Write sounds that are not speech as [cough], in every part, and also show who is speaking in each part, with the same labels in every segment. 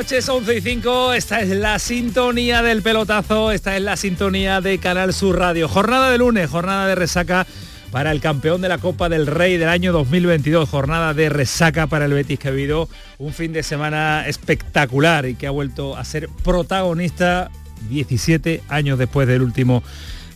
Speaker 1: Noches, 11 y 5. Esta es la sintonía del pelotazo, esta es la sintonía de Canal Sur Radio. Jornada de lunes, jornada de resaca para el campeón de la Copa del Rey del año 2022. Jornada de resaca para el Betis que ha habido un fin de semana espectacular y que ha vuelto a ser protagonista 17 años después del último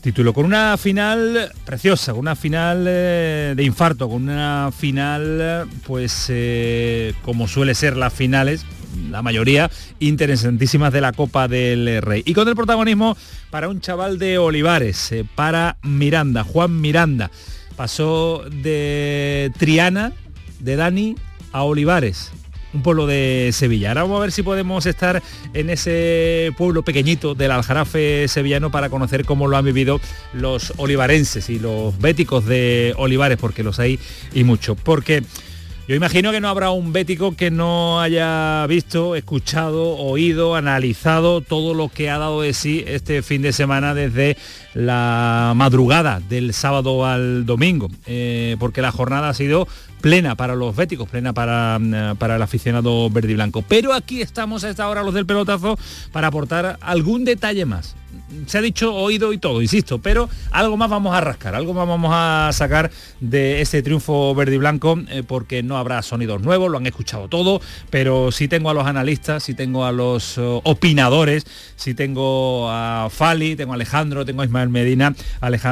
Speaker 1: título. Con una final preciosa, una final eh, de infarto, con una final, pues eh, como suele ser las finales, la mayoría interesantísimas de la Copa del Rey. Y con el protagonismo para un chaval de Olivares, eh, para Miranda, Juan Miranda. Pasó de Triana, de Dani, a Olivares un pueblo de Sevilla. Ahora vamos a ver si podemos estar en ese pueblo pequeñito del Aljarafe sevillano para conocer cómo lo han vivido los olivarenses y los béticos de Olivares, porque los hay y mucho. Porque yo imagino que no habrá un bético que no haya visto, escuchado, oído, analizado todo lo que ha dado de sí este fin de semana desde la madrugada del sábado al domingo, eh, porque la jornada ha sido plena para los béticos, plena para, mm, para el aficionado verde y blanco. Pero aquí estamos a esta hora los del pelotazo para aportar algún detalle más. Se ha dicho oído y todo, insisto, pero algo más vamos a rascar, algo más vamos a sacar de este triunfo verde y blanco, eh, porque no habrá sonidos nuevos, lo han escuchado todo, pero sí tengo a los analistas, sí tengo a los eh, opinadores, sí tengo a Fali, tengo a Alejandro, tengo a Ismael Medina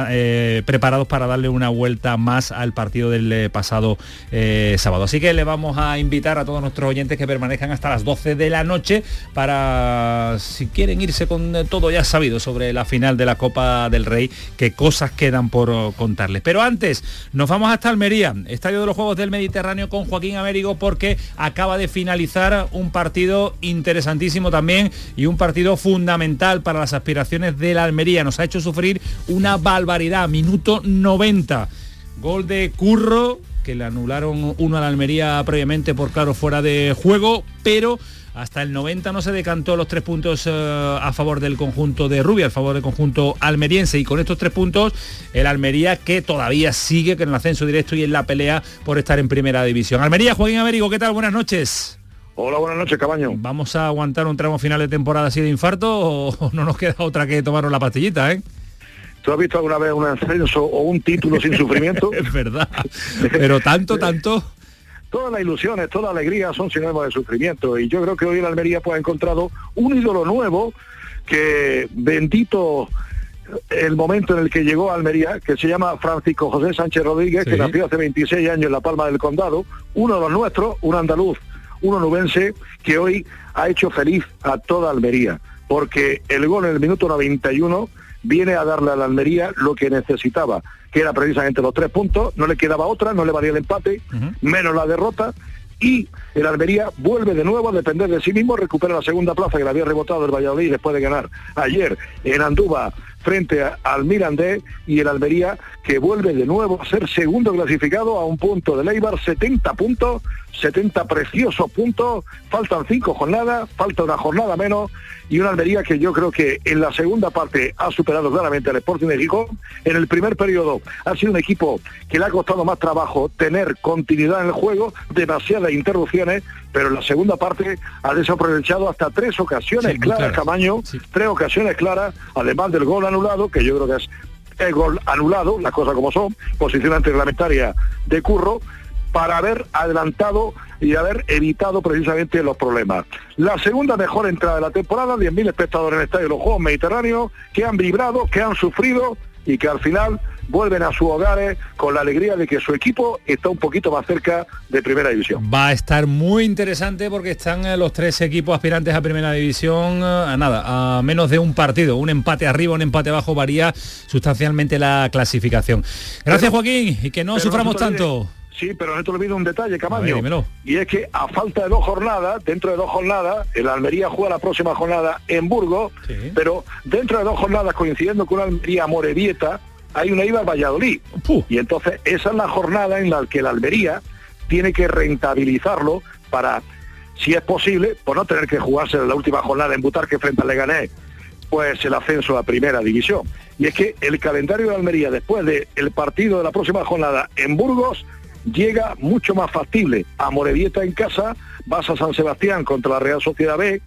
Speaker 1: eh, preparados para darle una vuelta más al partido del pasado eh, sábado. Así que le vamos a invitar a todos nuestros oyentes que permanezcan hasta las 12 de la noche para, si quieren irse con todo ya sabido sobre la final de la Copa del Rey, qué cosas quedan por contarles. Pero antes, nos vamos hasta Almería, Estadio de los Juegos del Mediterráneo con Joaquín Américo porque acaba de finalizar un partido interesantísimo también y un partido fundamental para las aspiraciones de la Almería. Nos ha hecho sufrir una barbaridad, minuto 90. Gol de Curro, que le anularon uno a la Almería previamente por claro fuera de juego, pero hasta el 90 no se decantó los tres puntos eh, a favor del conjunto de Rubia, a favor del conjunto almeriense. Y con estos tres puntos, el Almería que todavía sigue en el ascenso directo y en la pelea por estar en primera división. Almería, Joaquín Américo, ¿qué tal? Buenas noches.
Speaker 2: Hola, buenas noches, Cabaño.
Speaker 1: ¿Vamos a aguantar un tramo final de temporada así de infarto o [laughs] no nos queda otra que tomarnos la pastillita, eh?
Speaker 2: ¿Tú has visto alguna vez un ascenso o un título sin sufrimiento? [laughs]
Speaker 1: es verdad. Pero tanto, tanto. [laughs]
Speaker 2: Todas las ilusiones, toda la alegría son sinónimos de sufrimiento y yo creo que hoy en Almería pues ha encontrado un ídolo nuevo que bendito el momento en el que llegó a Almería, que se llama Francisco José Sánchez Rodríguez, que nació hace 26 años en La Palma del Condado, uno de los nuestros, un andaluz, uno nubense, que hoy ha hecho feliz a toda Almería, porque el gol en el minuto 91 viene a darle a la Almería lo que necesitaba, que era precisamente los tres puntos, no le quedaba otra, no le valía el empate, menos la derrota, y el Almería vuelve de nuevo a depender de sí mismo, recupera la segunda plaza que le había rebotado el Valladolid después de ganar ayer en Andúba frente al Mirandés y el Almería que vuelve de nuevo a ser segundo clasificado a un punto de Leibar, 70 puntos, 70 preciosos puntos, faltan cinco jornadas, falta una jornada menos y una Almería que yo creo que en la segunda parte ha superado claramente al Sporting de Gijón. En el primer periodo. Ha sido un equipo que le ha costado más trabajo tener continuidad en el juego, demasiadas interrupciones, pero en la segunda parte ha desaprovechado hasta tres ocasiones claras, Camaño, tres ocasiones claras, además del gol anulado, que yo creo que es el gol anulado, las cosas como son, posición antirreglamentaria de Curro, para haber adelantado y haber evitado precisamente los problemas. La segunda mejor entrada de la temporada, 10.000 espectadores en el estadio los Juegos Mediterráneos, que han vibrado, que han sufrido y que al final vuelven a sus hogares con la alegría de que su equipo está un poquito más cerca de Primera División.
Speaker 1: Va a estar muy interesante porque están eh, los tres equipos aspirantes a Primera División eh, a nada, a menos de un partido. Un empate arriba, un empate abajo varía sustancialmente la clasificación. Gracias Joaquín y que no suframos tanto.
Speaker 3: Sí, pero no te olvido un detalle, Camaño. y es que a falta de dos jornadas, dentro de dos jornadas, el Almería juega la próxima jornada en Burgos, pero dentro de dos jornadas, coincidiendo con una Almería Morevieta, hay una IVA Valladolid. Y entonces esa es la jornada en la que el Almería tiene que rentabilizarlo para, si es posible, por no tener que jugarse en la última jornada en Butarque frente al Leganés, pues el ascenso a primera división. Y es que el calendario de Almería después del partido de la próxima jornada en Burgos llega mucho más factible. A Morevieta en casa, vas a San Sebastián contra la Real Sociedad B,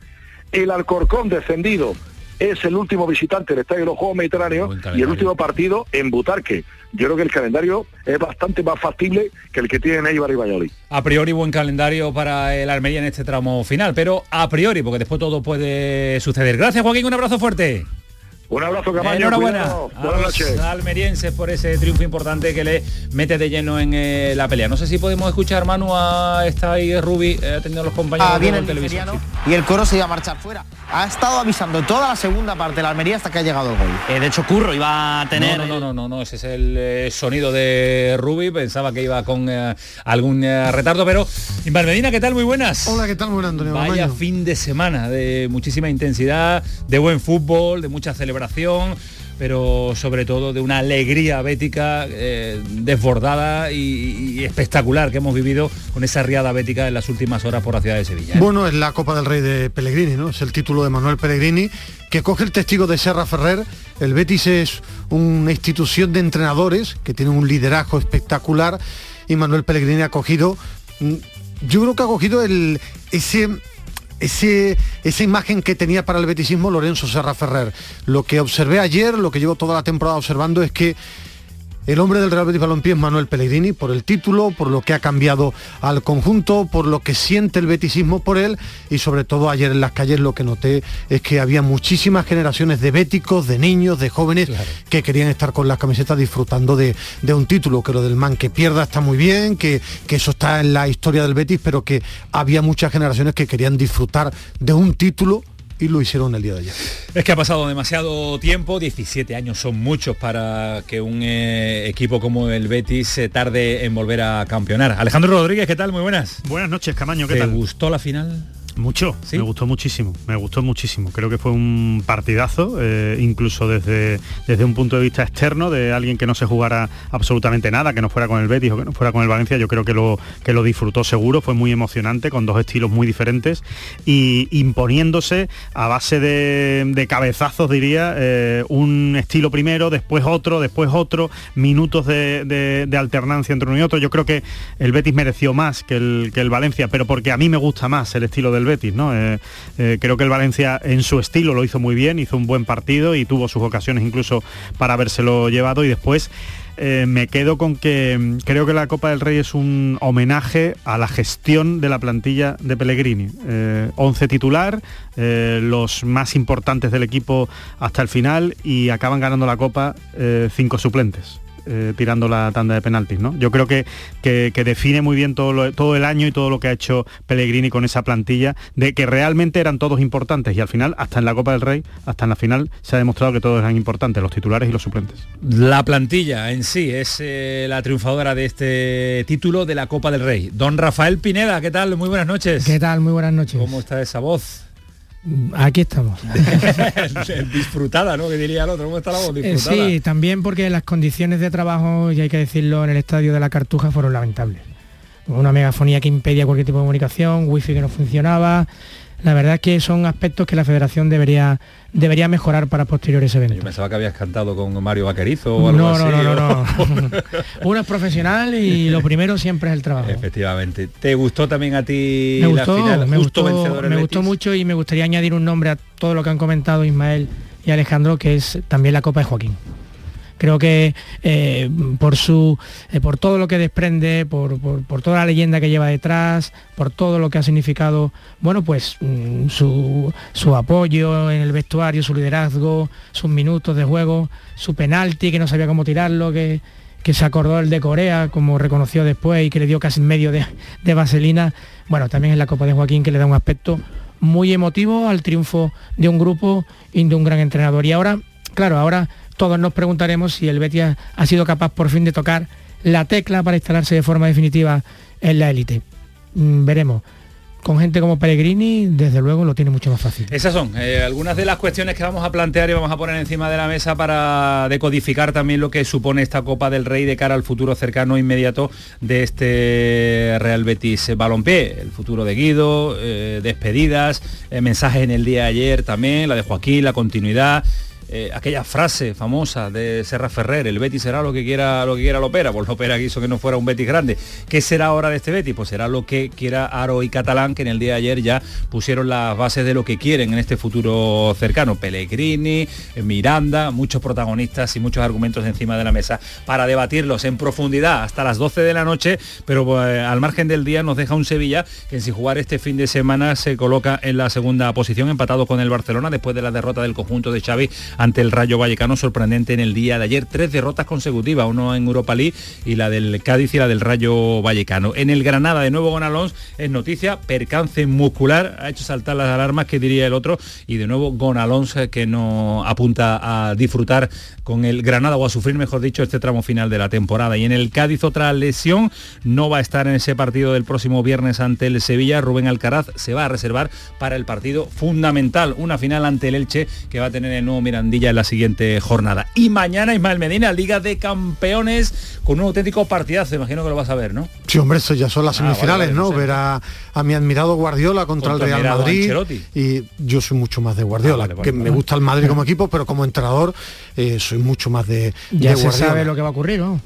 Speaker 3: el Alcorcón descendido es el último visitante del Estadio de los Juegos Mediterráneos y el último partido en Butarque. Yo creo que el calendario es bastante más factible que el que tienen Eibar y Valladolid.
Speaker 1: A priori buen calendario para el Almería en este tramo final, pero a priori, porque después todo puede suceder. Gracias Joaquín, un abrazo fuerte.
Speaker 3: Un abrazo, Camaño.
Speaker 1: Enhorabuena. Buenas noches. almerienses por ese triunfo importante que le mete de lleno en eh, la pelea. No sé si podemos escuchar, Manu, a esta ahí Rubi eh, atendiendo a los compañeros
Speaker 4: ah, de televisión. Y el coro se iba a marchar fuera. Ha estado avisando toda la segunda parte de la Almería hasta que ha llegado el gol.
Speaker 5: Eh, de hecho, Curro iba a tener...
Speaker 1: No, no, no, no, no, ese es el sonido de Rubi. Pensaba que iba con algún retardo, pero... Invar Medina, ¿qué tal? Muy buenas.
Speaker 6: Hola, ¿qué tal? Muy Antonio.
Speaker 1: Vaya fin de semana de muchísima intensidad, de buen fútbol, de mucha celebración pero sobre todo de una alegría bética eh, desbordada y, espectacular que hemos vivido con esa riada bética en las últimas horas por la ciudad de Sevilla.
Speaker 6: ¿eh? Bueno, es la Copa del Rey de Pellegrini, ¿no? Es el título de Manuel Pellegrini, que coge el testigo de Serra Ferrer. El Betis es una institución de entrenadores que tiene un liderazgo espectacular y Manuel Pellegrini ha cogido, mm, yo creo que ha cogido el, ese ese, esa imagen que tenía para el betisismo Lorenzo Serra Ferrer. Lo que observé ayer, lo que llevo toda la temporada observando es que el hombre del Real Betis Balompié es Manuel Pellegrini por el título, por lo que ha cambiado al conjunto, por lo que siente el betisismo por él y sobre todo ayer en las calles lo que noté es que había muchísimas generaciones de béticos, de niños, de jóvenes que querían estar con las camisetas disfrutando de, un título, que lo del man que pierda está muy bien, que, que eso está en la historia del Betis, pero que había muchas generaciones que querían disfrutar de un título y lo hicieron el día de ayer.
Speaker 1: Es que ha pasado demasiado tiempo, 17 años son muchos para que un eh, equipo como el Betis se tarde en volver a campeonar. Alejandro Rodríguez, ¿qué tal? Muy buenas.
Speaker 7: Buenas noches, Camaño, ¿qué
Speaker 1: ¿Te
Speaker 7: tal?
Speaker 1: gustó la final?
Speaker 7: Mucho, me gustó muchísimo, me gustó muchísimo. Creo que fue un partidazo, eh, incluso desde, desde un punto de vista externo, de alguien que no se jugara absolutamente nada, que no fuera con el Betis o que no fuera con el Valencia, yo creo que lo, que lo disfrutó seguro, fue muy emocionante, con dos estilos muy diferentes y imponiéndose a base de, cabezazos, diría, eh, un estilo primero, después otro, después otro, minutos de, alternancia entre uno y otro. Yo creo que el Betis mereció más que el, que el Valencia, pero porque a mí me gusta más el estilo del Betis, ¿no? Eh, eh, creo que el Valencia en su estilo lo hizo muy bien, hizo un buen partido y tuvo sus ocasiones incluso para habérselo llevado y después eh, me quedo con que mm, creo que la Copa del Rey es un homenaje a la gestión de la plantilla de Pellegrini. 11 titular, los más importantes del equipo hasta el final y acaban ganando la Copa cinco suplentes. Eh, tirando la tanda de penaltis. ¿no? Yo creo que, que, define muy bien todo, todo el año y todo lo que ha hecho Pellegrini con esa plantilla, de que realmente eran todos importantes y al final, hasta en la Copa del Rey, hasta en la final, se ha demostrado que todos eran importantes, los titulares y los suplentes.
Speaker 1: La plantilla en sí es eh, la triunfadora de este título de la Copa del Rey. Don Rafael Pineda, ¿qué tal? Muy buenas noches.
Speaker 8: ¿Qué tal? Muy buenas noches.
Speaker 1: ¿Cómo está esa voz?
Speaker 8: Aquí estamos. [laughs]
Speaker 1: disfrutada, ¿no? Que diría el otro. ¿Cómo está la voz?
Speaker 8: Eh, disfrutada. Sí, también porque las condiciones de trabajo, y hay que decirlo, en el estadio de la Cartuja fueron lamentables. Una megafonía que impedía cualquier tipo de comunicación, wifi que no funcionaba, la verdad es que son aspectos que la federación debería debería mejorar para posteriores eventos.
Speaker 1: Yo pensaba que habías cantado con Mario Vaquerizo o algo
Speaker 8: no,
Speaker 1: así.
Speaker 8: No, no, no, no. [laughs] Uno es profesional y lo primero siempre es el trabajo.
Speaker 1: Efectivamente. ¿Te gustó también a ti
Speaker 8: me gustó, final? Me gustó, me gustó mucho y me gustaría añadir un nombre a todo lo que han comentado Ismael y Alejandro, que es también la Copa de Joaquín. Creo que eh, por, su, eh, por todo lo que desprende, por, toda la leyenda que lleva detrás, por todo lo que ha significado, bueno, pues mm, su, apoyo en el vestuario, su liderazgo, sus minutos de juego, su penalti, que no sabía cómo tirarlo, que, que se acordó el de Corea, como reconoció después y que le dio casi medio de, de vaselina. Bueno, también es la Copa de Joaquín que le da un aspecto muy emotivo al triunfo de un grupo y de un gran entrenador. Y ahora, claro, ahora todos nos preguntaremos si el Betis ha sido capaz por fin de tocar la tecla para instalarse de forma definitiva en la élite. Mm, veremos con gente como Pellegrini, desde luego lo tiene mucho más fácil.
Speaker 1: Esas son eh, algunas de las cuestiones que vamos a plantear y vamos a poner encima de la mesa para decodificar también lo que supone esta Copa del Rey de cara al futuro cercano e inmediato de este Real Betis Balompié, el futuro de Guido, eh, despedidas, eh, mensajes en el día de ayer también, la de Joaquín, la continuidad. Eh, aquella frase famosa de Serra Ferrer, el Betis será lo que quiera lo que quiera Lopera, pues Lopera quiso que no fuera un Betis grande. ¿Qué será ahora de este Betis? Pues será lo que quiera Aro y Catalán, que en el día de ayer ya pusieron las bases de lo que quieren en este futuro cercano. Pellegrini, Miranda, muchos protagonistas y muchos argumentos encima de la mesa para debatirlos en profundidad hasta las 12 de la noche, pero pues, al margen del día nos deja un Sevilla que sin jugar este fin de semana se coloca en la segunda posición, empatado con el Barcelona después de la derrota del conjunto de Xavi ante el Rayo Vallecano, sorprendente en el día de ayer. Tres derrotas consecutivas, uno en Europa League y la del Cádiz y la del Rayo Vallecano. En el Granada, de nuevo con Alonso, es noticia, percance muscular, ha hecho saltar las alarmas, que diría el otro, y de nuevo Gon Alonso que no apunta a disfrutar con el Granada o a sufrir, mejor dicho, este tramo final de la temporada. Y en el Cádiz otra lesión, no va a estar en ese partido del próximo viernes ante el Sevilla. Rubén Alcaraz se va a reservar para el partido fundamental, una final ante el Elche que va a tener el nuevo Miranda en la siguiente jornada. Y mañana Ismael Medina, Liga de Campeones, con un auténtico partidazo, imagino que lo vas a ver, ¿no?
Speaker 6: Sí, hombre, eso ya son las ah, semifinales, ¿no? Ver a, mi admirado Guardiola contra, el Real Madrid. Y yo soy mucho más de Guardiola, ah, que me gusta el Madrid [laughs] como equipo, pero como entrenador eh, soy mucho más de,
Speaker 8: ya se sabe lo que va a ocurrir, ¿no?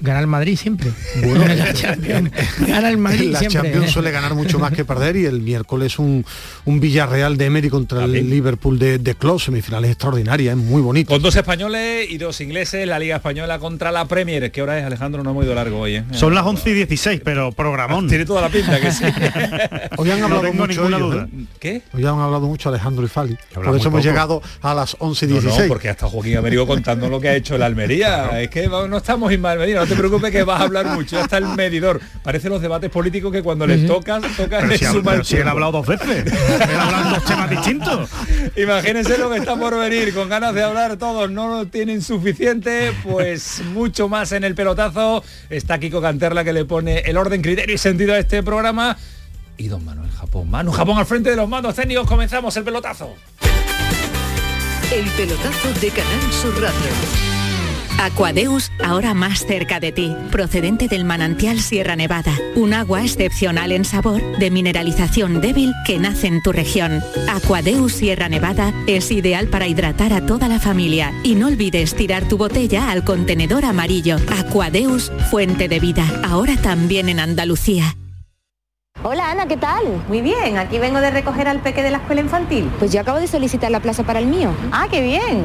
Speaker 8: Gana el Madrid siempre. Bueno, la Champions, [laughs] gana el Madrid
Speaker 6: la Champions suele ganar mucho más que perder y el miércoles un, un Villarreal de Emery contra el Liverpool de, de Klopp, semifinales extraordinarias, es muy bonito.
Speaker 1: Con dos españoles y dos ingleses, la Liga Española contra la Premier. ¿Qué hora es, Alejandro? No hemos ido largo hoy. ¿eh?
Speaker 7: Son las 11 y 16, pero programón.
Speaker 1: Tiene toda la pinta que sí. [laughs]
Speaker 6: hoy han hablado mucho ellos, ¿eh? ¿Qué? Hoy han hablado mucho Alejandro y Fali. Por eso hemos llegado a las 11 y 16. No,
Speaker 1: porque hasta Joaquín Américo contando lo que ha hecho el Almería. Es que no estamos Medina, no te preocupes que vas a hablar mucho, ya está el medidor. Parece los debates políticos que cuando les tocas, tocas
Speaker 7: pero si, ha, si él ha hablado dos veces. él ha hablado dos temas distintos.
Speaker 1: Imagínense lo que está por venir, con ganas de hablar todos, no lo tienen suficiente, pues mucho más en el pelotazo. Está Kiko Canterla que le pone el orden, criterio y sentido a este programa. Y don Manuel Japón. Manu Japón al frente de los mandos técnicos, comenzamos el pelotazo.
Speaker 9: El pelotazo de Canal Sur Radio.
Speaker 10: Aquadeus, ahora más cerca de ti, procedente del manantial Sierra Nevada, un agua excepcional en sabor, de mineralización débil que nace en tu región. Aquadeus Sierra Nevada es ideal para hidratar a toda la familia y no olvides tirar tu botella al contenedor amarillo. Aquadeus, fuente de vida, ahora también en Andalucía.
Speaker 11: Hola Ana, ¿qué tal?
Speaker 12: Muy bien, aquí vengo de recoger al peque de la escuela infantil.
Speaker 11: Pues yo acabo de solicitar la plaza para el mío.
Speaker 12: Ah, qué bien.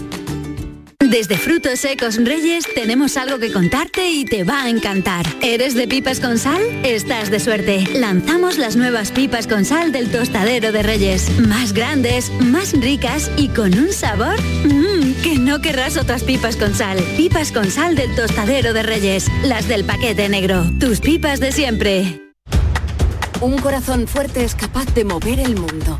Speaker 10: Desde Frutos Secos Reyes tenemos algo que contarte y te va a encantar. ¿Eres de pipas con sal? Estás de suerte. Lanzamos las nuevas pipas con sal del tostadero de Reyes. Más grandes, más ricas y con un sabor mmm, que no querrás otras pipas con sal. Pipas con sal del tostadero de Reyes. Las del paquete negro. Tus pipas de siempre.
Speaker 13: Un corazón fuerte es capaz de mover el mundo.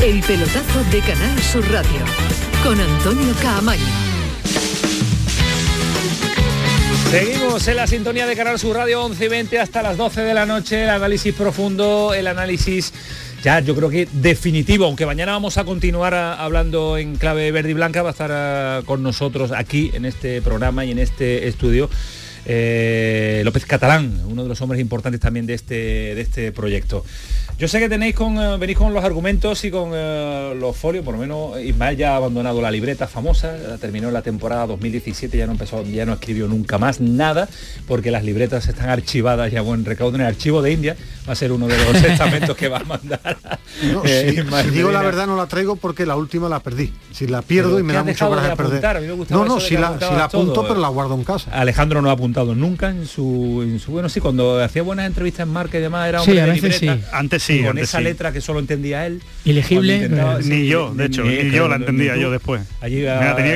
Speaker 9: El pelotazo de Canal Sur Radio con Antonio Caamaño.
Speaker 1: Seguimos en la sintonía de Canal Sur Radio 11 y 20 hasta las 12 de la noche, el análisis profundo, el análisis ya yo creo que definitivo, aunque mañana vamos a continuar a, hablando en clave verde y blanca, va a estar a, con nosotros aquí en este programa y en este estudio eh, López Catalán, uno de los hombres importantes también de este, de este proyecto. Yo sé que tenéis con, eh, venís con los argumentos y con eh, los folios, por lo menos Ismael ya ha abandonado la libreta famosa, terminó la temporada 2017, ya no empezó, ya no escribió nunca más nada, porque las libretas están archivadas ya buen recaudo en el archivo de India, va a ser uno de los [laughs] estamentos que va a mandar.
Speaker 6: No, si, digo la verdad no la traigo porque la última la perdí. Si la pierdo y me da mucho coraje perder. no, no, si la, si la apunto pero la guardo en casa.
Speaker 1: Alejandro no ha nunca en su, en su bueno sí, cuando hacía buenas entrevistas en Marca y demás era hombre de libreta.
Speaker 7: Antes sí,
Speaker 1: con esa letra que solo entendía él.
Speaker 8: Ilegible.
Speaker 7: ni yo, de hecho, ni, yo la entendía yo después. Allí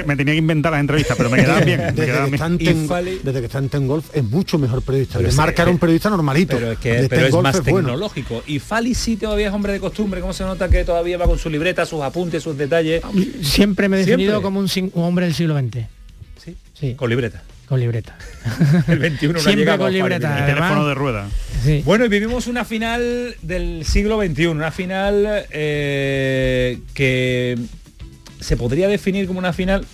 Speaker 7: me, tenía, que inventar las entrevistas, pero me [laughs] quedaban bien.
Speaker 6: Desde, que está en Ten Golf es mucho mejor periodista. de Marca era un periodista normalito.
Speaker 1: Pero es que pero es más tecnológico. Y Fali sí todavía es hombre de costumbre, ¿cómo se nota que todavía va con su libreta, sus apuntes, sus detalles?
Speaker 8: Siempre me he definido como un, hombre del siglo XX.
Speaker 1: ¿Sí? sí. Con libreta
Speaker 8: con libreta. [laughs]
Speaker 1: el 21 no
Speaker 8: Siempre con libreta.
Speaker 7: El teléfono de rueda.
Speaker 1: Bueno, y vivimos una final del siglo XXI, una final eh, que se podría definir como una final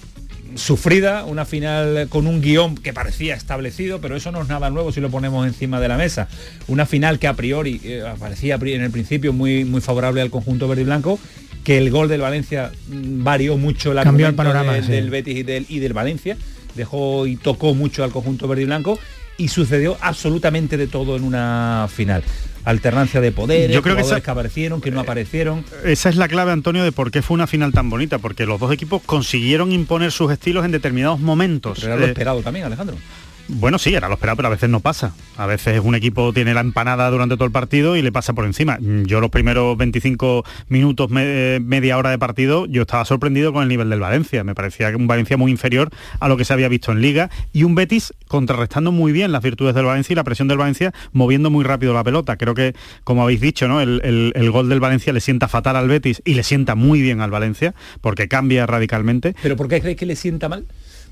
Speaker 1: sufrida, una final con un guion que parecía establecido, pero eso no es nada nuevo si lo ponemos encima de la mesa. Una final que a priori eh, parecía en el principio muy, muy favorable al conjunto verde y blanco, que el gol del Valencia varió mucho la
Speaker 8: Cambió el panorama
Speaker 1: del Betis y del, y del Valencia dejó y tocó mucho al conjunto verde y blanco y sucedió absolutamente de todo en una final. Alternancia de poderes, Yo creo que, que aparecieron, que no aparecieron.
Speaker 7: Esa es la clave, Antonio, de por qué fue una final tan bonita, porque los dos equipos consiguieron imponer sus estilos en determinados momentos.
Speaker 1: Pero era lo eh, esperado también, Alejandro.
Speaker 7: Bueno, sí, era lo esperado, pero a veces no pasa. A veces un equipo tiene la empanada durante todo el partido y le pasa por encima. Yo los primeros 25 minutos, media hora de partido, yo estaba sorprendido con el nivel del Valencia. Me parecía un Valencia muy inferior a lo que se había visto en Liga y un Betis contrarrestando muy bien las virtudes del Valencia y la presión del Valencia moviendo muy rápido la pelota. Creo que, como habéis dicho, ¿no? el, el gol del Valencia le sienta fatal al Betis y le sienta muy bien al Valencia porque cambia radicalmente.
Speaker 1: ¿Pero por qué creéis que le sienta mal?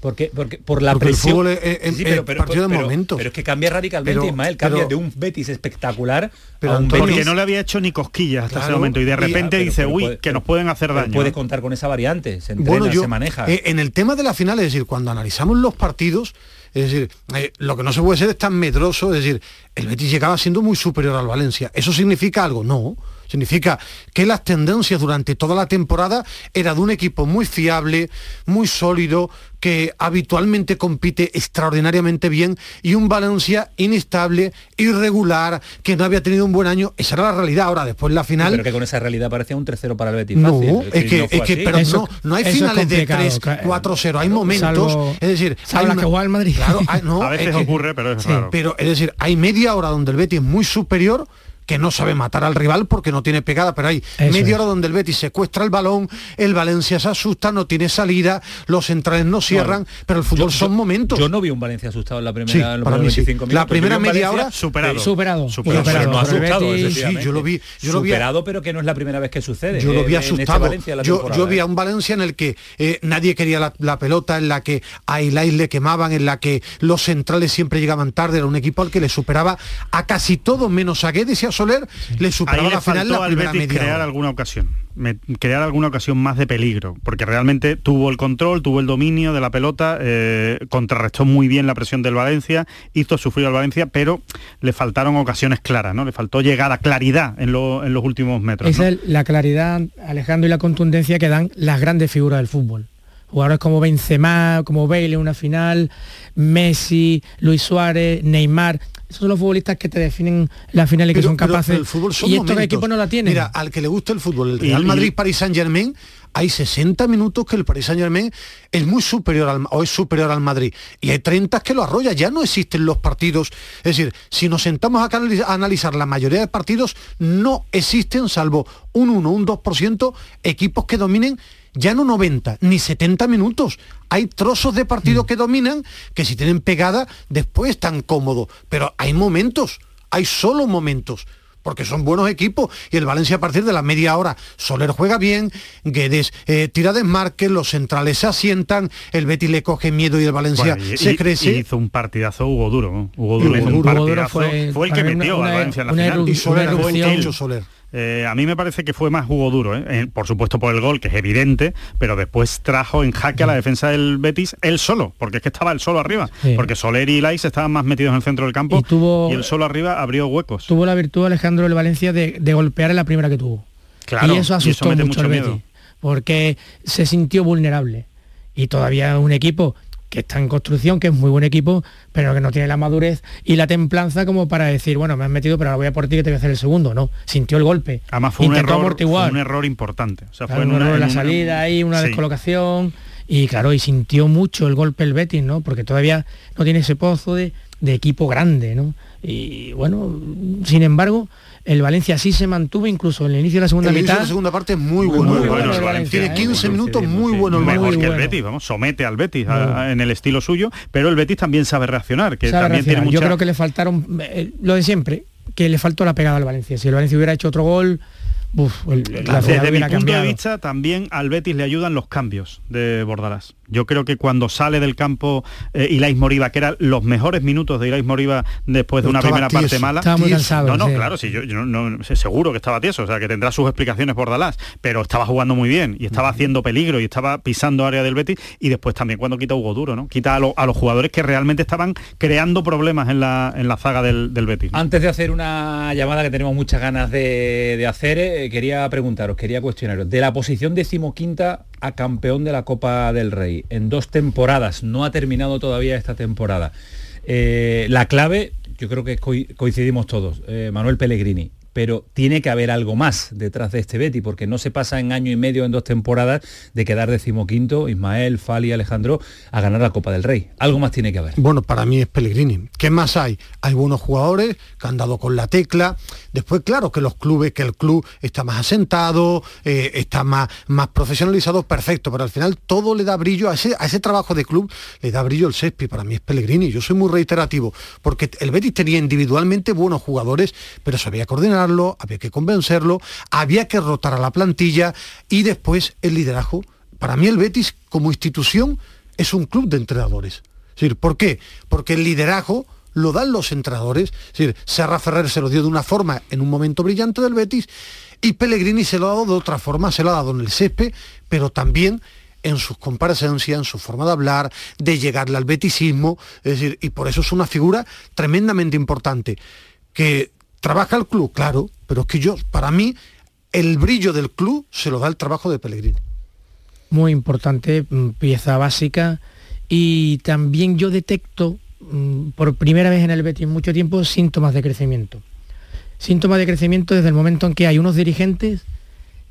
Speaker 1: Porque, porque por la presión.
Speaker 6: pero, partido de momento.
Speaker 1: Pero es que cambia radicalmente, Ismael, cambia de un Betis espectacular
Speaker 7: a un Betis. Porque no le había hecho ni cosquillas hasta ese momento y de repente dice, uy, que nos pueden hacer daño.
Speaker 1: Puede contar con esa variante, se entrena, se maneja.
Speaker 6: Eh, en el tema de la final, es decir, cuando analizamos los partidos, es decir, eh, lo que no se puede ser es tan medroso, es decir, el Betis llegaba siendo muy superior al Valencia. ¿Eso significa algo? No. Significa que las tendencias durante toda la temporada era de un equipo muy fiable, muy sólido, que habitualmente compite extraordinariamente bien y un Valencia inestable, irregular, que no había tenido un buen año. Esa era la realidad. Ahora, después la final...
Speaker 1: pero que con esa realidad parecía un 3-0 para el Betis.
Speaker 6: No, es que, es que pero no, no hay finales de 3, 4-0, hay momentos... es decir,
Speaker 8: hay
Speaker 6: una,
Speaker 8: que juega el Madrid.
Speaker 7: a veces ocurre, pero es
Speaker 6: Pero es decir, hay media hora donde el Betis es muy superior que no sabe matar al rival porque no tiene pegada, pero hay media hora donde el Betis secuestra el balón, el Valencia se asusta, no tiene salida, los centrales no cierran, pero el fútbol son momentos.
Speaker 1: Yo no vi un Valencia asustado en la primera, para mí, 25
Speaker 6: minutos. La primera media hora
Speaker 8: superado.
Speaker 1: Superado.
Speaker 8: superado.
Speaker 1: superado. No
Speaker 6: asustado, yo lo vi. Yo
Speaker 1: superado, lo vi pero que no es la primera vez que sucede.
Speaker 6: Yo lo vi este asustado. yo, yo, vi a un Valencia en el que eh, nadie quería la, pelota, en la que a Ilais le quemaban, en la que los centrales siempre llegaban tarde, era un equipo al que le superaba a casi todo menos a Guedes y a Soler,
Speaker 7: le faltó al Betis crear alguna ocasión, crear alguna ocasión más de peligro, porque realmente tuvo el control, tuvo el dominio de la pelota, eh, contrarrestó muy bien la presión del Valencia, hizo sufrir al Valencia, pero le faltaron ocasiones claras, ¿no? Le faltó llegada, claridad en, los últimos metros.
Speaker 8: Esa es la claridad, Alejandro, y la contundencia que dan las grandes figuras del fútbol jugadores como Benzema, como Bale en una final, Messi, Luis Suárez, Neymar, esos son los futbolistas que te definen la final y que son capaces.
Speaker 6: el fútbol
Speaker 8: y estos equipos no la tienen.
Speaker 6: Mira, al que le gusta el fútbol, el Real Madrid, Paris Saint Germain, hay 60 minutos que el Paris Saint Germain es muy superior al, o es superior al Madrid y hay 30 que lo arrolla, ya no existen los partidos. Es decir, si nos sentamos a analizar la mayoría de partidos, no existen, salvo un 1, un 2%, equipos que dominen ya no 90 ni 70 minutos. Hay trozos de partido mm. que dominan que si tienen pegada después están cómodos, pero hay momentos, hay solo momentos porque son buenos equipos y el Valencia a partir de la media hora Soler juega bien, Guedes eh, tira desmarque, los centrales se asientan, el Betis le coge miedo y el Valencia se crece.
Speaker 7: Y hizo un partidazo Hugo Duro, Hugo Duro, fue, el que metió al Valencia en la final.
Speaker 6: Y Soler, Soler.
Speaker 7: Eh, a mí me parece que fue más jugo duro, ¿eh? Por supuesto por el gol, que es evidente, pero después trajo en jaque a la defensa del Betis él solo, porque es que estaba él solo arriba, porque Soler y Lais estaban más metidos en el centro del campo y, el él solo arriba abrió huecos.
Speaker 8: Tuvo la virtud Alejandro del Valencia de, golpear en la primera que tuvo.
Speaker 7: Claro,
Speaker 8: y eso asustó mucho, al Betis, porque se sintió vulnerable. Y todavía un equipo que está en construcción, que es muy buen equipo, pero que no tiene la madurez y la templanza como para decir, bueno, me has metido, pero ahora voy a por ti que te voy a hacer el segundo. No, sintió el golpe.
Speaker 7: Además fue un error, un error importante.
Speaker 8: O sea, fue un error en la salida ahí, una descolocación. Y claro, y sintió mucho el golpe el Betis, ¿no? Porque todavía no tiene ese pozo de, de equipo grande, ¿no? Y bueno, sin embargo, el Valencia sí se mantuvo incluso en el inicio de la segunda
Speaker 6: el
Speaker 8: mitad.
Speaker 6: de la segunda parte es muy bueno. Tiene 15 minutos muy buenos.
Speaker 7: Mejor que el Betis, vamos, somete al Betis en el estilo suyo, pero el Betis también sabe reaccionar, que también tiene
Speaker 8: Yo creo que le faltaron eh, lo de siempre, que le faltó la pegada al Valencia. Si el Valencia hubiera hecho otro gol,
Speaker 7: Desde mi punto de vista, también al Betis le ayudan los cambios de Bordalás. Yo creo que cuando sale del campo eh, Ilais Moriba, que eran los mejores minutos de Ilais Moriba después de una primera parte mala.
Speaker 8: Estaba muy cansado.
Speaker 7: No, no, claro, sí, yo, no, seguro que estaba tieso, o sea, que tendrá sus explicaciones Bordalás, pero estaba jugando muy bien y estaba haciendo peligro y estaba pisando área del Betis y después también cuando quita Hugo Duro, ¿no? Quita a, los jugadores que realmente estaban creando problemas en la, en la zaga del, Betis.
Speaker 1: Antes de hacer una llamada que tenemos muchas ganas de, hacer, eh, quería preguntaros, quería cuestionaros, de la posición decimoquinta a campeón de la Copa del Rey. En dos temporadas, no ha terminado todavía esta temporada. Eh, la clave, yo creo que coincidimos todos, eh, Manuel Pellegrini, pero tiene que haber algo más detrás de este Betty, porque no se pasa en año y medio, en dos temporadas, de quedar decimoquinto, Ismael, Fali, Alejandro, a ganar la Copa del Rey. Algo más tiene que haber.
Speaker 6: Bueno, para mí es Pellegrini. ¿Qué más hay? Hay buenos jugadores que han dado con la tecla. Después, claro, que los clubes, que el club está más asentado, eh, está más, más profesionalizado, perfecto, pero al final todo le da brillo a ese, trabajo de club, le da brillo el Sespi. Para mí es Pellegrini. Yo soy muy reiterativo, porque el Betis tenía individualmente buenos jugadores, pero sabía coordinar había que convencerlo, había que rotar a la plantilla y después el liderazgo. Para mí el Betis como institución es un club de entrenadores. Es ¿Por qué? Porque el liderazgo lo dan los entrenadores. Es decir, Serra Ferrer se lo dio de una forma en un momento brillante del Betis y Pellegrini se lo ha dado de otra forma, se lo ha dado en el césped, pero también en sus comparecencias, en su forma de hablar, de llegarle al betisismo, es decir, y por eso es una figura tremendamente importante, que ¿Trabaja el club? Claro, pero es que yo, para mí, el brillo del club se lo da el trabajo de Pellegrini.
Speaker 8: Muy importante, mm, pieza básica. Y también yo detecto, mm, por primera vez en el Betis en mucho tiempo, síntomas de crecimiento. Síntomas de crecimiento desde el momento en que hay unos dirigentes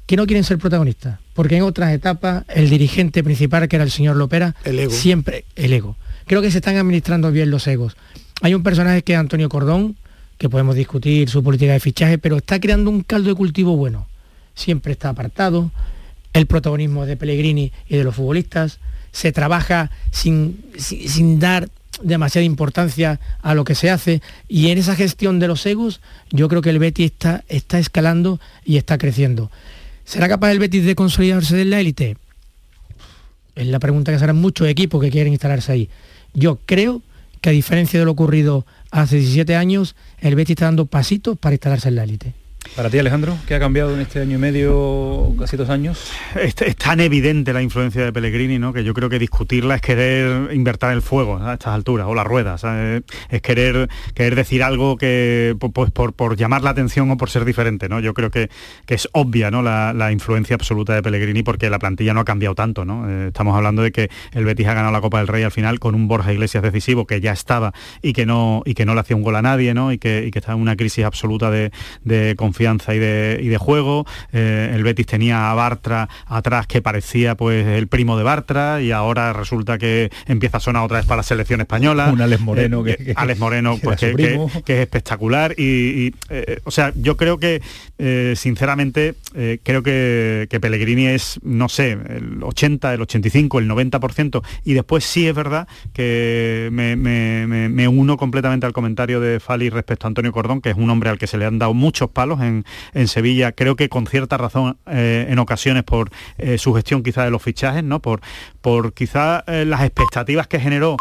Speaker 8: que no quieren ser protagonistas, porque en otras etapas el dirigente principal, que era el señor Lopera, siempre el ego. Creo que se están administrando bien los egos. Hay un personaje que es Antonio Cordón, que podemos discutir su política de fichaje, pero está creando un caldo de cultivo bueno. Siempre está apartado, el protagonismo de Pellegrini y de los futbolistas, se trabaja sin, sin, dar demasiada importancia a lo que se hace y en esa gestión de los egos yo creo que el Betis está, está escalando y está creciendo. ¿Será capaz el Betis de consolidarse en la élite? Es la pregunta que se harán muchos equipos que quieren instalarse ahí. Yo creo que a diferencia de lo ocurrido hace 17 años, el Betis está dando pasitos para instalarse en la élite.
Speaker 1: Para ti, Alejandro, ¿qué ha cambiado en este año y medio, casi dos años?
Speaker 7: Es, tan evidente la influencia de Pellegrini, ¿no? Que yo creo que discutirla es querer invertir el fuego a estas alturas, o las ruedas. Es querer, querer decir algo que, pues, por, llamar la atención o por ser diferente, ¿no? Yo creo que, que es obvia, ¿no? La, influencia absoluta de Pellegrini porque la plantilla no ha cambiado tanto, ¿no? Eh, estamos hablando de que el Betis ha ganado la Copa del Rey al final con un Borja Iglesias decisivo que ya estaba y que no, y que no le hacía un gol a nadie, ¿no? Y que, y que está en una crisis absoluta de, de confianza y de, y de juego. Eh, el Betis tenía a Bartra atrás que parecía pues el primo de Bartra y ahora resulta que empieza a sonar otra vez para la selección española.
Speaker 1: Un Alex Moreno
Speaker 7: eh,
Speaker 1: que,
Speaker 7: Alex Moreno pues que, es espectacular y, o sea yo creo que sinceramente creo que, que Pellegrini es no sé el 80 el 85 el 90% y después sí es verdad que me, me uno completamente al comentario de Fali respecto a Antonio Cordón, que es un hombre al que se le han dado muchos palos en, Sevilla, creo que con cierta razón eh, en ocasiones por eh, su gestión quizá de los fichajes, ¿no? por, por quizá eh, las expectativas que generó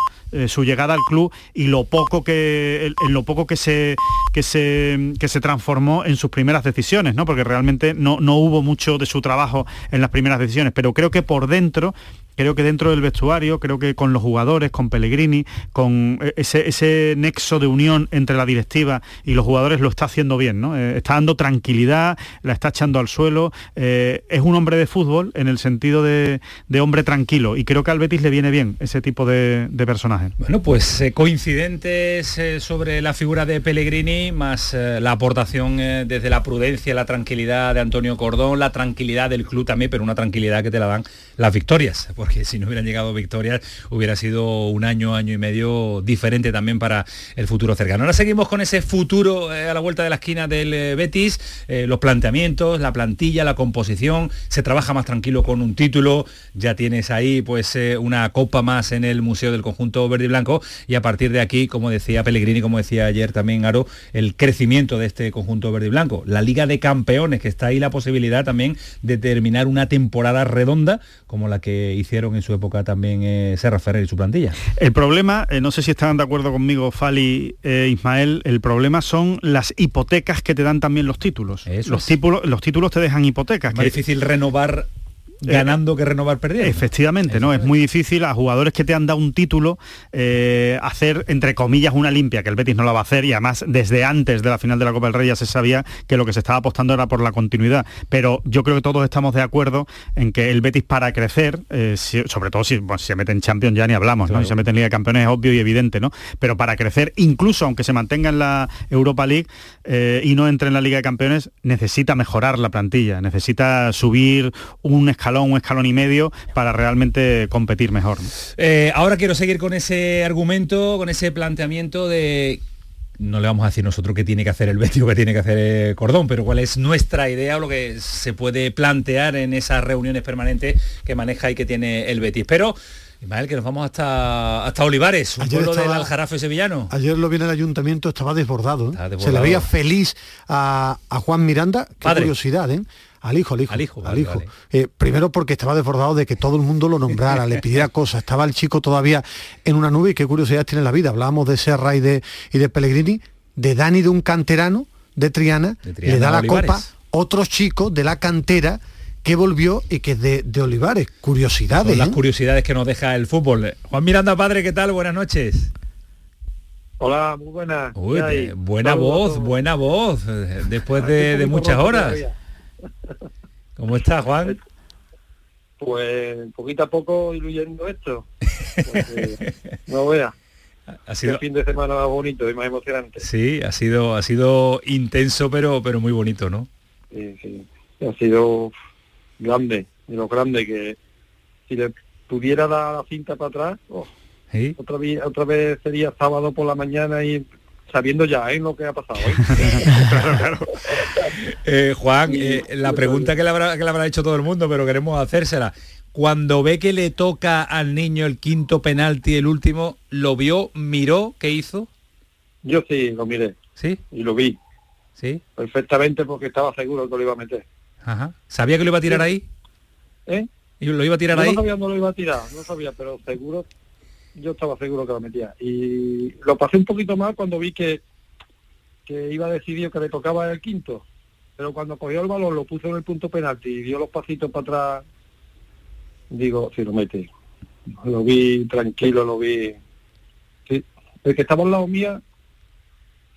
Speaker 7: su llegada al club y lo poco que en lo poco que se que se que se transformó en sus primeras decisiones, ¿no? Porque realmente no, no hubo mucho de su trabajo en las primeras decisiones, pero creo que por dentro creo que dentro del vestuario, creo que con los jugadores, con Pellegrini, con e, ese, nexo de unión entre la directiva y los jugadores lo está haciendo bien, ¿no? Eh, está dando tranquilidad, la está echando al suelo, eh, es un hombre de fútbol en el sentido de, hombre tranquilo y creo que al Betis le viene bien ese tipo de, personajes.
Speaker 1: Bueno, pues eh, coincidentes sobre la figura de Pellegrini, más la aportación desde la prudencia, la tranquilidad de Antonio Cordón, la tranquilidad del club también, pero una tranquilidad que te la dan las victorias porque si no hubieran llegado victorias hubiera sido un año, año y medio diferente también para el futuro cercano. Ahora seguimos con ese futuro eh, a la vuelta de la esquina del eh, Betis, eh, los planteamientos, la plantilla, la composición, se trabaja más tranquilo con un título, ya tienes ahí pues una copa más en el Museo del Conjunto Verde y Blanco y a partir de aquí, como decía Pellegrini, como decía ayer también Aro, el crecimiento de este conjunto verde y blanco. La Liga de Campeones, que está ahí la posibilidad también de terminar una temporada redonda como la que hizo en su época también eh, Serra Ferrer y su plantilla.
Speaker 7: El problema, eh, no sé si están de acuerdo conmigo Fali e Ismael, el problema son las hipotecas que te dan también los títulos. los, títulos los títulos te dejan hipotecas.
Speaker 1: Es que... difícil renovar eh, ganando que renovar perdiendo.
Speaker 7: Efectivamente, ¿no? Es muy difícil a jugadores que te han dado un título eh, hacer, entre comillas, una limpia, que el Betis no la va a hacer y además desde antes de la final de la Copa del Rey ya se sabía que lo que se estaba apostando era por la continuidad. Pero yo creo que todos estamos de acuerdo en que el Betis para crecer, eh, sobre todo si se mete en Champions ya ni hablamos, ¿no? Si se mete en Liga de Campeones es obvio y evidente, ¿no? Pero para crecer, incluso aunque se mantenga en la Europa League y no entre en la Liga de Campeones, necesita mejorar la plantilla, necesita subir un escalón un escalón y medio para realmente competir mejor.
Speaker 1: Eh, ahora quiero seguir con ese argumento, con ese planteamiento de no le vamos a decir nosotros qué tiene que hacer el Betis o qué tiene que hacer el Cordón, pero cuál es nuestra idea o lo que se puede plantear en esas reuniones permanentes que maneja y que tiene el Betis. Pero Ismael, que nos vamos hasta, hasta Olivares, un pueblo del Aljarafe sevillano.
Speaker 6: Ayer lo vi en el ayuntamiento, estaba desbordado. ¿eh? Se le veía feliz a, Juan Miranda. Qué curiosidad, ¿eh? Al hijo, al hijo. Al hijo, al hijo. Eh, primero porque estaba desbordado de que todo el mundo lo nombrara, le pidiera [laughs] cosas. Estaba el chico todavía en una nube y qué curiosidad tiene la vida. Hablábamos de Serra y de, y de Pellegrini, de Dani de un canterano de Triana, le da la copa otros chicos de la cantera que volvió y que es de, Olivares. Curiosidades.
Speaker 1: las ¿eh? curiosidades que nos deja el fútbol. Juan Miranda, padre, ¿qué tal? Buenas noches.
Speaker 3: Hola, muy buenas.
Speaker 1: buena voz, buena voz, después de muchas horas. ¿Cómo estás, Juan?
Speaker 3: Pues poquito a poco diluyendo esto. [laughs] no vea. Ha sido el fin de semana más bonito y más emocionante.
Speaker 1: Sí, ha sido ha sido intenso pero pero muy bonito, ¿no?
Speaker 3: Sí, sí. Ha sido grande, de lo grande que si le pudiera dar la cinta para atrás, oh, otra vez otra vez sería sábado por la mañana y sabiendo ya ¿eh? lo que ha pasado. ¿eh? [laughs]
Speaker 1: Eh, Juan, la pregunta que le, habrá, que le habrá hecho todo el mundo, pero queremos hacérsela. Cuando ve que le toca al niño el quinto penalti, el último, ¿lo vio, miró, qué hizo?
Speaker 3: Yo sí, lo miré.
Speaker 1: ¿Sí?
Speaker 3: Y lo vi.
Speaker 1: ¿Sí?
Speaker 3: Perfectamente porque estaba seguro que lo iba a meter.
Speaker 1: Ajá. ¿Sabía que lo iba a tirar ahí?
Speaker 3: ¿Eh?
Speaker 1: ¿Y lo iba a tirar ahí?
Speaker 3: No sabía, no lo iba a tirar, no sabía, pero seguro yo estaba seguro que lo metía. Y lo pasé un poquito mal cuando vi que, que iba decidido que le tocaba el quinto. Pero cuando cogió el balón, lo puso en el punto penalti y dio los pasitos para atrás, digo, si lo mete. Lo vi tranquilo, lo vi. Sí. El que estaba al lado mía,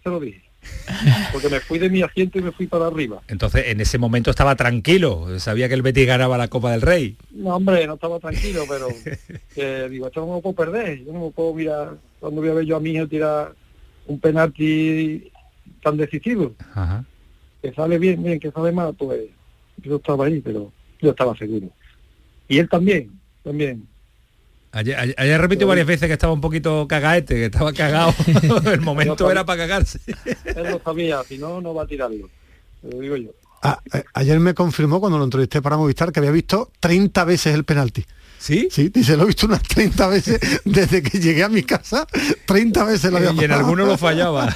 Speaker 3: se lo dije. [laughs] Porque me fui de mi asiento y me fui para arriba.
Speaker 1: Entonces, en ese momento estaba tranquilo, sabía que el Betis ganaba la Copa del Rey.
Speaker 3: No, hombre, no estaba tranquilo, pero [laughs] digo, esto no me puedo perder. Yo no me puedo mirar, cuando voy a ver yo a mi hijo tirar un penalti tan decisivo. que sale bien, bien, que sale mal, pues yo estaba ahí, pero yo estaba seguro. Y él también, también.
Speaker 1: Ayer, ayer, ayer repitió varias veces que estaba un poquito cagaete, que estaba cagado. [laughs] [laughs] el momento era para cagarse.
Speaker 3: Él lo sabía, si no, no va a tirarlo. Lo digo yo.
Speaker 6: A- a- ayer me confirmó cuando lo entrevisté para Movistar que había visto 30 veces el penalti.
Speaker 1: ¿Sí?
Speaker 6: Sí, dice, lo he visto unas 30 veces [laughs] desde que llegué a mi casa, 30 veces lo había
Speaker 1: y en alguno lo fallaba.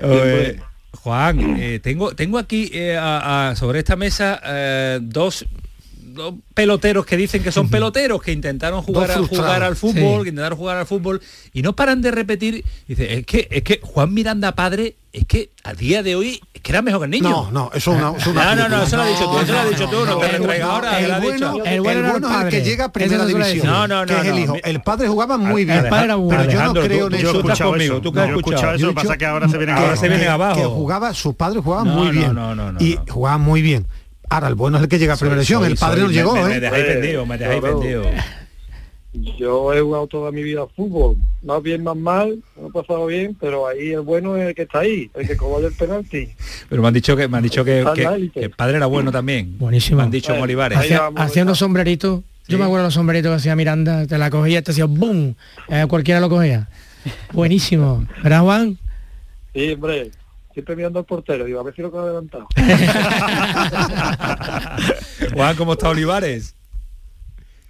Speaker 1: Eh, Juan, eh, tengo, tengo aquí eh, a- a- sobre esta mesa eh, dos, dos peloteros que dicen que son peloteros, que intentaron jugar, a, jugar al fútbol,
Speaker 6: Sí.
Speaker 1: que intentaron jugar al fútbol y no paran de repetir. Dice, es que, es que Juan Miranda padre, es que a día de hoy es que era mejor que el niño.
Speaker 6: No, no, eso es una, es una
Speaker 1: No, no, no, eso lo has dicho tú, eso lo has dicho tú, no te retraigas ahora,
Speaker 6: el
Speaker 1: que
Speaker 6: bueno, el bueno, es el que llega a primera división,
Speaker 1: No, no,
Speaker 6: que
Speaker 1: no,
Speaker 6: es el hijo. El padre jugaba muy
Speaker 1: El
Speaker 6: bien,
Speaker 1: padre era bueno.
Speaker 6: pero yo no creo
Speaker 1: tú-
Speaker 6: en
Speaker 1: tú
Speaker 6: eso.
Speaker 1: estás conmigo, tú que has
Speaker 7: escuchado eso, que pasa que ahora se
Speaker 1: Ahora
Speaker 7: abajo.
Speaker 1: se
Speaker 6: que-
Speaker 1: abajo.
Speaker 6: Que jugaba, su padre jugaba muy bien.
Speaker 1: no, no, no,
Speaker 6: y jugaba muy bien. Ahora, el bueno es el que llega a primera El padre
Speaker 1: soy-
Speaker 6: no
Speaker 1: me-
Speaker 6: llegó,
Speaker 1: me,
Speaker 6: ¿eh?
Speaker 1: Me dejáis vendido, me dejáis
Speaker 3: Claro.
Speaker 1: vendido.
Speaker 3: Yo he jugado toda mi vida fútbol, más bien, más mal, no he pasado bien, pero ahí el bueno es el que está ahí, el que cobró el penalti.
Speaker 1: Pero me han dicho que me han dicho que, el padre era bueno también.
Speaker 8: Buenísimo.
Speaker 1: Me han dicho en Olivares.
Speaker 8: Hacía- haciendo sombreritos. Yo me acuerdo de los sombreritos que hacía Miranda, te la cogía y te hacía ¡boom! Eh, cualquiera lo cogía. [laughs] Buenísimo. ¿Verdad, Juan?
Speaker 3: Sí, hombre, siempre mirando al portero, digo, a ver si lo que ha adelantado. [laughs]
Speaker 1: Juan, ¿cómo está Olivares?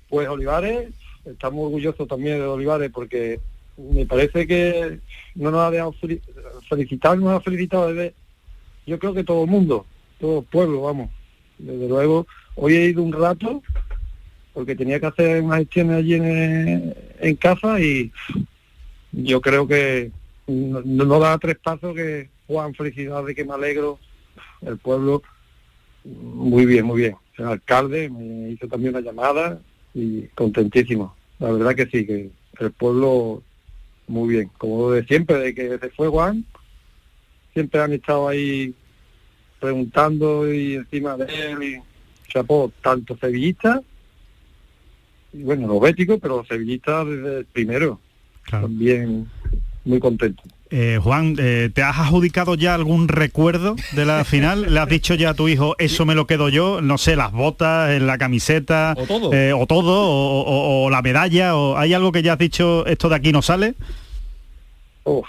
Speaker 3: Pues Olivares, estamos orgullosos también de Olivares porque me parece que no nos ha dejado fel- felicitar, nos ha felicitado desde, yo creo que todo el mundo, todo el pueblo, vamos. Desde luego, hoy he ido un rato porque tenía que hacer unas gestiones allí en, en casa y yo creo que no, no da tres pasos que Juan, felicidades, que me alegro, el pueblo, muy bien, muy bien. El alcalde me hizo también una llamada y contentísimo. La verdad que sí, que el pueblo muy bien. Como de siempre, de que se fue Juan, siempre han estado ahí preguntando y encima de él y chapó tanto sevillistas y bueno, los béticos, pero los sevillistas desde el primero. También muy contentos.
Speaker 7: Eh, Juan, eh, ¿te has adjudicado ya algún recuerdo de la [laughs] final? ¿Le has dicho ya a tu hijo, eso me lo quedo yo? No sé, las botas, eh, la camiseta,
Speaker 1: O todo.
Speaker 7: eh, o, todo o, o- o la medalla, o ¿hay algo que ya has dicho, esto de aquí no sale?
Speaker 3: Uf,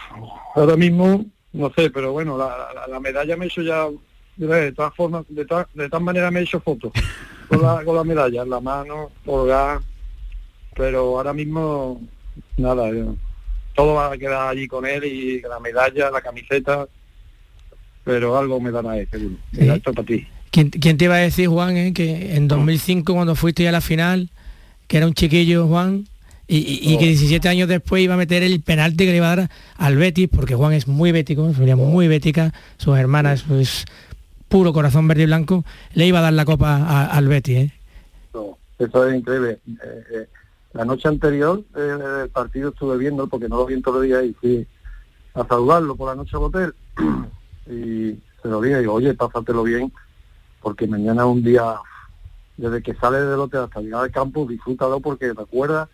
Speaker 3: ahora mismo, no sé, pero bueno, la, la- la medalla me he hecho ya, de todas formas, de, todas- de todas maneras me he hecho fotos [laughs] con la, con la medalla en la mano, colgada, pero ahora mismo, nada, yo- todo va a quedar allí con él y la medalla, la camiseta, pero algo me dará él, seguro. Mira, esto para ti.
Speaker 8: ¿Quién, quién te iba a decir, Juan, eh, que en 2005, cuando fuiste a la final, que era un chiquillo, Juan, y, y- y que 17 años después iba a meter el penalti que le iba a dar al Betis, porque Juan es muy bético, familia muy bética, sus hermanas es puro corazón verde y blanco, le iba a dar la copa a- al Betis. eh.
Speaker 3: No, eso es increíble. Eh, eh, la noche anterior eh, del partido estuve viendo, porque no lo vi en todo el día, y fui a saludarlo por la noche al hotel. [clears throat] y se lo dije, digo, oye, pásatelo bien, porque mañana un día, desde que sales del hotel hasta llegar al campo, disfrútalo, porque te acuerdas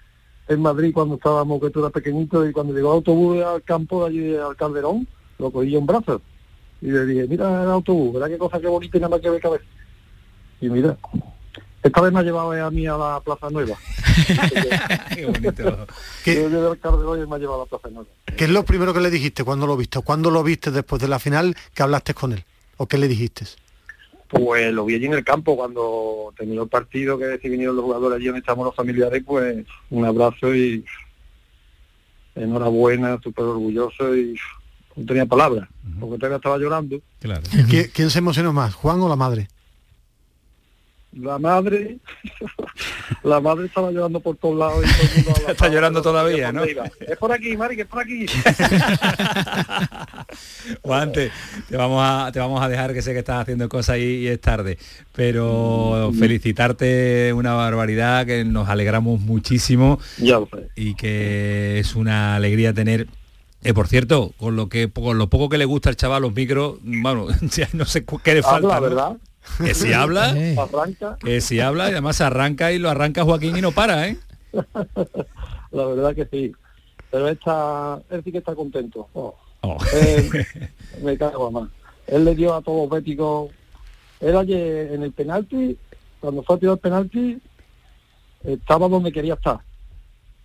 Speaker 3: en Madrid cuando estábamos, que tú eras pequeñito, y cuando llegó el autobús al campo de allí, al Calderón, lo cogí yo en brazos. Y le dije, mira el autobús, ¿verdad qué cosa qué bonita y nada más que ve cabeza? Y mira, esta vez me ha llevado a mí a la Plaza Nueva. [laughs]
Speaker 1: Qué bonito.
Speaker 3: Yo llegué al Calderón y me ha llevado a la Plaza Nueva.
Speaker 6: ¿Qué es lo primero que le dijiste cuando lo viste? ¿Cuándo lo viste después de la final que hablaste con él? ¿O qué le dijiste?
Speaker 3: Pues lo vi allí en el campo cuando terminó el partido, que si vinieron los jugadores allí donde estamos los familiares, pues un abrazo y enhorabuena, súper orgulloso y no tenía palabras, porque todavía estaba llorando.
Speaker 1: Claro.
Speaker 6: ¿Quién, quién se emocionó más, Juan o la madre?
Speaker 3: La madre, [laughs] la madre estaba llorando por todos lados. Y todo el mundo [laughs]
Speaker 1: Está llorando todavía, ¿no?
Speaker 3: iba. Es por aquí, Mari, que es por aquí. [laughs]
Speaker 1: Juan, te, vamos a, te vamos a dejar que sé que estás haciendo cosas y, y es tarde, pero felicitarte una barbaridad, que nos alegramos muchísimo
Speaker 3: Ya lo sé.
Speaker 1: y que es una alegría tener eh, por cierto, con lo que con lo poco que le gusta al chaval los micros, bueno, ya no sé qué le falta.
Speaker 3: Habla,
Speaker 1: ¿no?
Speaker 3: ¿verdad?
Speaker 1: Que si habla, [laughs]
Speaker 3: Arranca.
Speaker 1: que si habla y además arranca y lo arranca Joaquín y no para, ¿eh? [laughs]
Speaker 3: La verdad que sí. Pero esta, él sí que está contento. Oh,
Speaker 1: Oh. [laughs]
Speaker 3: me cago más. Él le dio a todos los béticos. Él ayer en el penalti, cuando fue a tirar el penalti, estaba donde quería estar.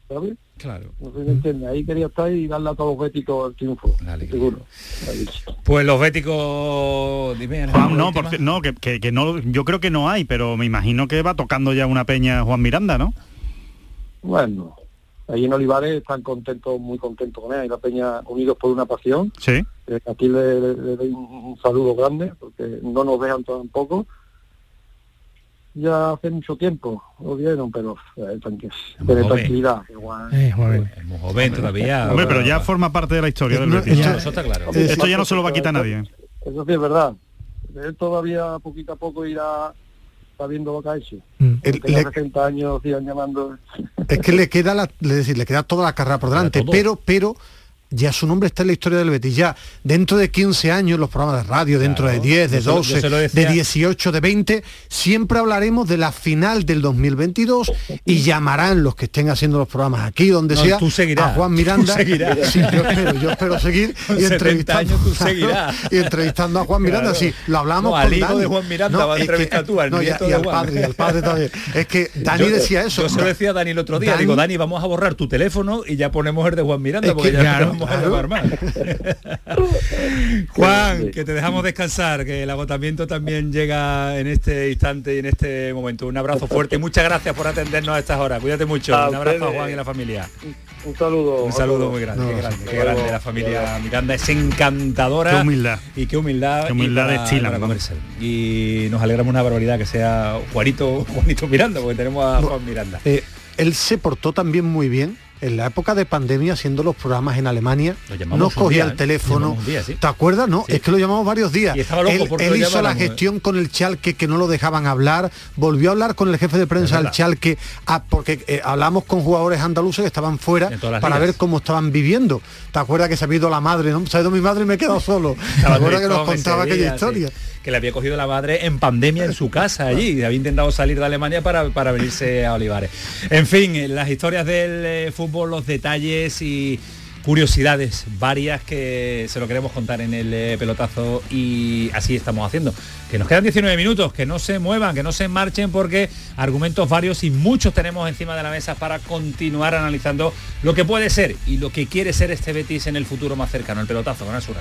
Speaker 3: ¿Sabes?
Speaker 1: Claro.
Speaker 3: No sé si me entiende. Ahí quería estar y darle a todos los béticos el triunfo. Seguro.
Speaker 1: Pues los béticos, dime.
Speaker 7: Juan, no, porque, no, que, que- que no, yo creo que no hay, pero me imagino que va tocando ya una peña Juan Miranda, ¿no?
Speaker 3: Bueno, ahí en Olivares están contentos, muy contentos con él. Y la Peña Unidos por una Pasión.
Speaker 7: Sí.
Speaker 3: Eh, aquí le, le- le doy un, un saludo grande, porque no nos dejan tampoco. Ya hace mucho tiempo lo vieron, pero eh,
Speaker 1: joven.
Speaker 3: tranquilidad. igual.
Speaker 1: Es muy joven todavía.
Speaker 7: Hombre, pero ya forma parte de la historia del
Speaker 3: No,
Speaker 7: Betis.
Speaker 3: esto-
Speaker 1: eso está claro.
Speaker 7: Esto ya no se lo va a quitar nadie.
Speaker 3: Eso sí es verdad. Él todavía poquito a poco irá sabiendo lo que ha hecho.
Speaker 6: El-
Speaker 3: Porque ya
Speaker 6: le-
Speaker 3: 60 años sigan llamando.
Speaker 6: Es que le queda la, le, decir, le queda toda la carrera por delante, pero, pero ya su nombre está en la historia del Betis. Ya dentro de 15 años, los programas de radio, dentro de 10, de
Speaker 1: Yo se lo- yo
Speaker 6: 12,
Speaker 1: se lo
Speaker 6: de
Speaker 1: decía-
Speaker 6: 18, de 20, siempre hablaremos de la final del 2022 y llamarán los que estén haciendo los programas aquí, donde
Speaker 1: No,
Speaker 6: sea,
Speaker 1: tú seguirás,
Speaker 6: a Juan Miranda.
Speaker 1: tú seguirás. [laughs]
Speaker 6: Sí, yo espero, yo espero seguir [laughs] y
Speaker 1: 70
Speaker 6: entrevistando,
Speaker 1: años tú [laughs] seguirás.
Speaker 6: y entrevistando a Juan Miranda.
Speaker 1: Claro.
Speaker 6: Sí, lo hablamos
Speaker 1: No, al
Speaker 6: con
Speaker 1: hijo
Speaker 6: Dani.
Speaker 1: de Juan Miranda va a
Speaker 6: es que-
Speaker 1: entrevistar tú, al
Speaker 6: no, y, y al padre, y al padre también. Es que Dani
Speaker 1: Yo-
Speaker 6: decía eso.
Speaker 1: Yo se lo decía a Dani el otro día.
Speaker 6: Dani-
Speaker 1: Digo, Dani, vamos a borrar tu teléfono y ya ponemos el de Juan Miranda porque
Speaker 6: que,
Speaker 1: ya
Speaker 6: claro,
Speaker 1: no vamos a
Speaker 6: claro.
Speaker 1: llamar más. [laughs] Juan, que te dejamos descansar, que el agotamiento también llega en este instante y en este momento. Un abrazo fuerte y muchas gracias por atendernos a estas horas. Cuídate mucho.
Speaker 3: A
Speaker 1: Un abrazo a. Juan y a la familia.
Speaker 3: Un saludo.
Speaker 1: Un saludo muy grande,
Speaker 3: No,
Speaker 1: qué grande, qué grande. La familia Miranda es encantadora.
Speaker 7: Qué humildad.
Speaker 1: Y qué humildad.
Speaker 7: Qué humildad
Speaker 1: y para-
Speaker 7: ¿no?
Speaker 1: comerse. Y nos alegramos una barbaridad que sea Juanito, [laughs] Juanito Miranda, porque tenemos a Juan Miranda.
Speaker 6: Eh, él se portó también muy bien en la época de pandemia haciendo los programas en Alemania.
Speaker 1: Lo llamamos
Speaker 6: No
Speaker 1: un
Speaker 6: cogía
Speaker 1: día,
Speaker 6: el
Speaker 1: ¿eh?
Speaker 6: teléfono.
Speaker 1: Día, sí.
Speaker 6: ¿Te acuerdas? No, es que lo llamamos varios días.
Speaker 1: Y
Speaker 6: él él hizo la
Speaker 1: ¿eh?
Speaker 6: gestión con el Chalque que no lo dejaban hablar, volvió a hablar con el jefe de prensa del. Chalque, ah, porque eh, hablamos con jugadores andaluces que estaban fuera para ver cómo estaban viviendo. ¿Te acuerdas que se había ido la madre? ¿no? Se ha ido mi madre y me he quedado solo. [laughs] ¿Te acuerdas que nos contaba aquella
Speaker 1: día,
Speaker 6: historia?
Speaker 1: sí, que le había cogido la madre en pandemia en su casa allí. Había intentado salir de Alemania para, para venirse a Olivares. En fin, las historias del eh, fútbol, los detalles y curiosidades varias que se lo queremos contar en el eh, pelotazo y así estamos haciendo. Que nos quedan 19 minutos, que no se muevan, que no se marchen porque argumentos varios y muchos tenemos encima de la mesa para continuar analizando lo que puede ser y lo que quiere ser este Betis en el futuro más cercano, el pelotazo con Asura.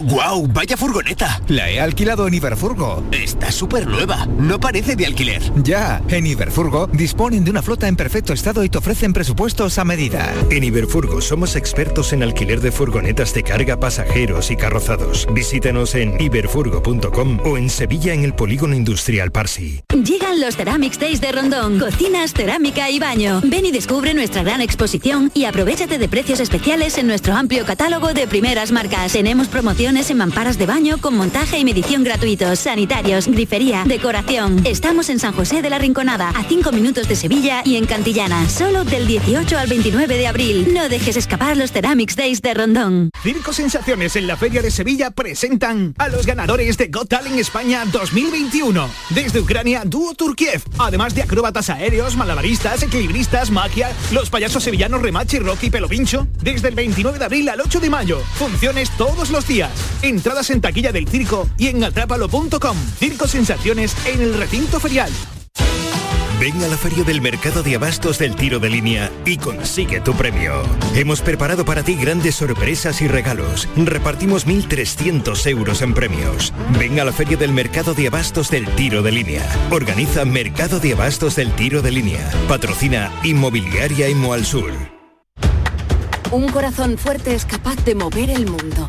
Speaker 14: ¡Guau! ¡Vaya furgoneta! La he alquilado en Iberfurgo. Está súper nueva. No parece de alquiler. Ya, en Iberfurgo disponen de una flota en perfecto estado y te ofrecen presupuestos a medida.
Speaker 15: En Iberfurgo somos expertos en alquiler de furgonetas de carga, pasajeros y carrozados. Visítanos en iberfurgo.com o en Sevilla en el Polígono Industrial Parsi.
Speaker 10: Llegan los Ceramics Days de Rondón. Cocinas, cerámica y baño. Ven y descubre nuestra gran exposición y aprovechate de precios especiales en nuestro amplio catálogo de primeras marcas. Tenemos promociones en mamparas de baño con montaje y medición gratuitos, sanitarios, grifería, decoración. Estamos en San José de la Rinconada, a 5 minutos de Sevilla y en Cantillana. Solo del 18 al 29 de abril. No dejes escapar los Ceramics Days de Rondón.
Speaker 16: Circo Sensaciones en la Feria de Sevilla presentan a los ganadores de Got Talent España 2021. Desde Ucrania, dúo Turkiev. Además de acróbatas aéreos, malabaristas, equilibristas, magia, los payasos sevillanos Remache, Rocky, Pelo Pincho. Desde el 29 de abril al 8 de mayo. Funciones todos los días. Entradas en taquilla del circo y en atrápalo.com. Circo Sensaciones en el recinto ferial.
Speaker 15: Ven a la feria del mercado de abastos del tiro de línea y consigue tu premio. Hemos preparado para ti grandes sorpresas y regalos. Repartimos 1.300 euros en premios. Ven a la feria del mercado de abastos del tiro de línea. Organiza Mercado de Abastos del Tiro de Línea. Patrocina Inmobiliaria Imo Sur.
Speaker 13: Un corazón fuerte es capaz de mover el mundo.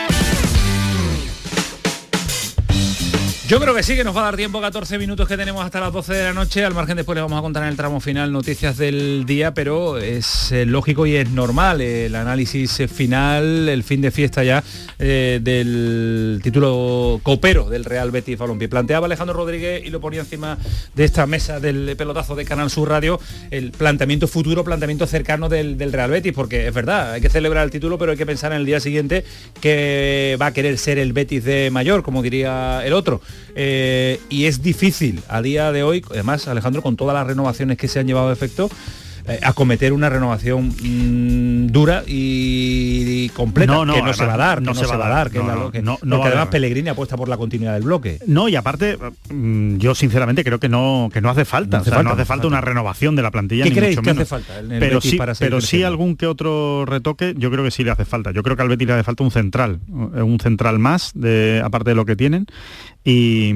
Speaker 1: Yo creo que sí, que nos va a dar tiempo, 14 minutos que tenemos hasta las 12 de la noche. Al margen después les vamos a contar en el tramo final noticias del día, pero es eh, lógico y es normal el análisis eh, final, el fin de fiesta ya eh, del título copero del Real Betis Balompié. Planteaba Alejandro Rodríguez y lo ponía encima de esta mesa del pelotazo de Canal Sur Radio el planteamiento futuro, planteamiento cercano del Real Betis, porque es verdad, hay que celebrar el título, pero hay que pensar en el día siguiente que va a querer ser el Betis de mayor, como diría el otro. Eh, y es difícil a día de hoy, además Alejandro, con todas las renovaciones que se han llevado a efecto, eh, acometer una renovación mm, dura y, y completa
Speaker 7: No, no,
Speaker 1: que no se va a dar,
Speaker 7: no se va a dar,
Speaker 1: que además. Pellegrini apuesta por la continuidad del bloque.
Speaker 7: No, y aparte, mm, yo sinceramente creo que no, que no hace falta.
Speaker 1: No hace
Speaker 7: O sea,
Speaker 1: falta,
Speaker 7: no hace
Speaker 1: hace
Speaker 7: falta una renovación de la plantilla.
Speaker 1: ¿Qué
Speaker 7: ni
Speaker 1: creéis
Speaker 7: mucho
Speaker 1: que hace
Speaker 7: menos.
Speaker 1: falta en el
Speaker 7: pero
Speaker 1: Betis
Speaker 7: sí,
Speaker 1: para
Speaker 7: pero sí algún que otro retoque, yo creo que sí le hace falta. Yo creo que al Betis le hace falta un central, un central más, de, aparte de lo que tienen. Y,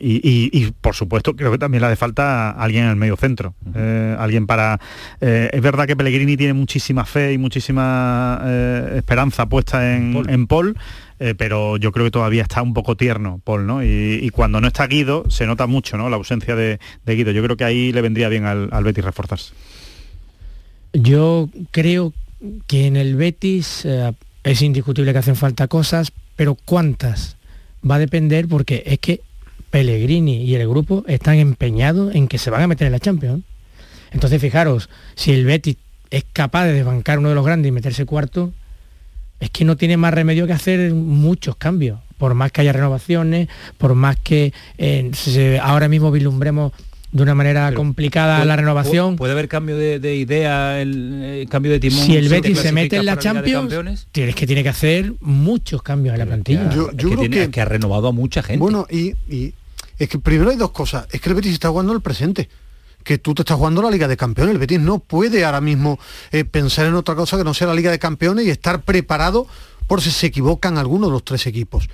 Speaker 7: y- y- y, por supuesto creo que también le hace falta alguien en el medio centro. Eh, alguien para... eh, es verdad que Pellegrini tiene muchísima fe y muchísima eh, esperanza puesta en, en Paul. eh, pero yo creo que todavía está un poco tierno Paul, ¿no? Y, y cuando no está Guido, se nota mucho, ¿no? La ausencia de, de Guido. Yo creo que ahí le vendría bien al, al Betis reforzarse.
Speaker 8: Yo creo que en el Betis eh, es indiscutible que hacen falta cosas, pero ¿cuántas? Va a depender porque es que Pellegrini y el grupo están empeñados en que se van a meter en la Champions. Entonces, fijaros, si el Betis es capaz de desbancar uno de los grandes y meterse cuarto, es que no tiene más remedio que hacer muchos cambios. Por más que haya renovaciones, por más que eh, se- ahora mismo vislumbremos de una manera complicada
Speaker 1: ¿Puede-
Speaker 8: la renovación.
Speaker 1: ¿Puede haber cambio de, de idea, el, eh, cambio de timón?
Speaker 8: si el Betis se mete en la Champions, tienes que tiene que hacer muchos cambios en la plantilla.
Speaker 6: Yo- yo
Speaker 1: es que,
Speaker 6: creo
Speaker 1: tiene-
Speaker 6: que-
Speaker 1: es que ha renovado a mucha gente.
Speaker 6: Bueno, y, y es que primero hay dos cosas. Es que el Betis está jugando el presente. Que tú te estás jugando la Liga de Campeones. El Betis no puede ahora mismo eh, pensar en otra cosa que no sea la Liga de Campeones y estar preparado por si se equivocan algunos de los tres equipos.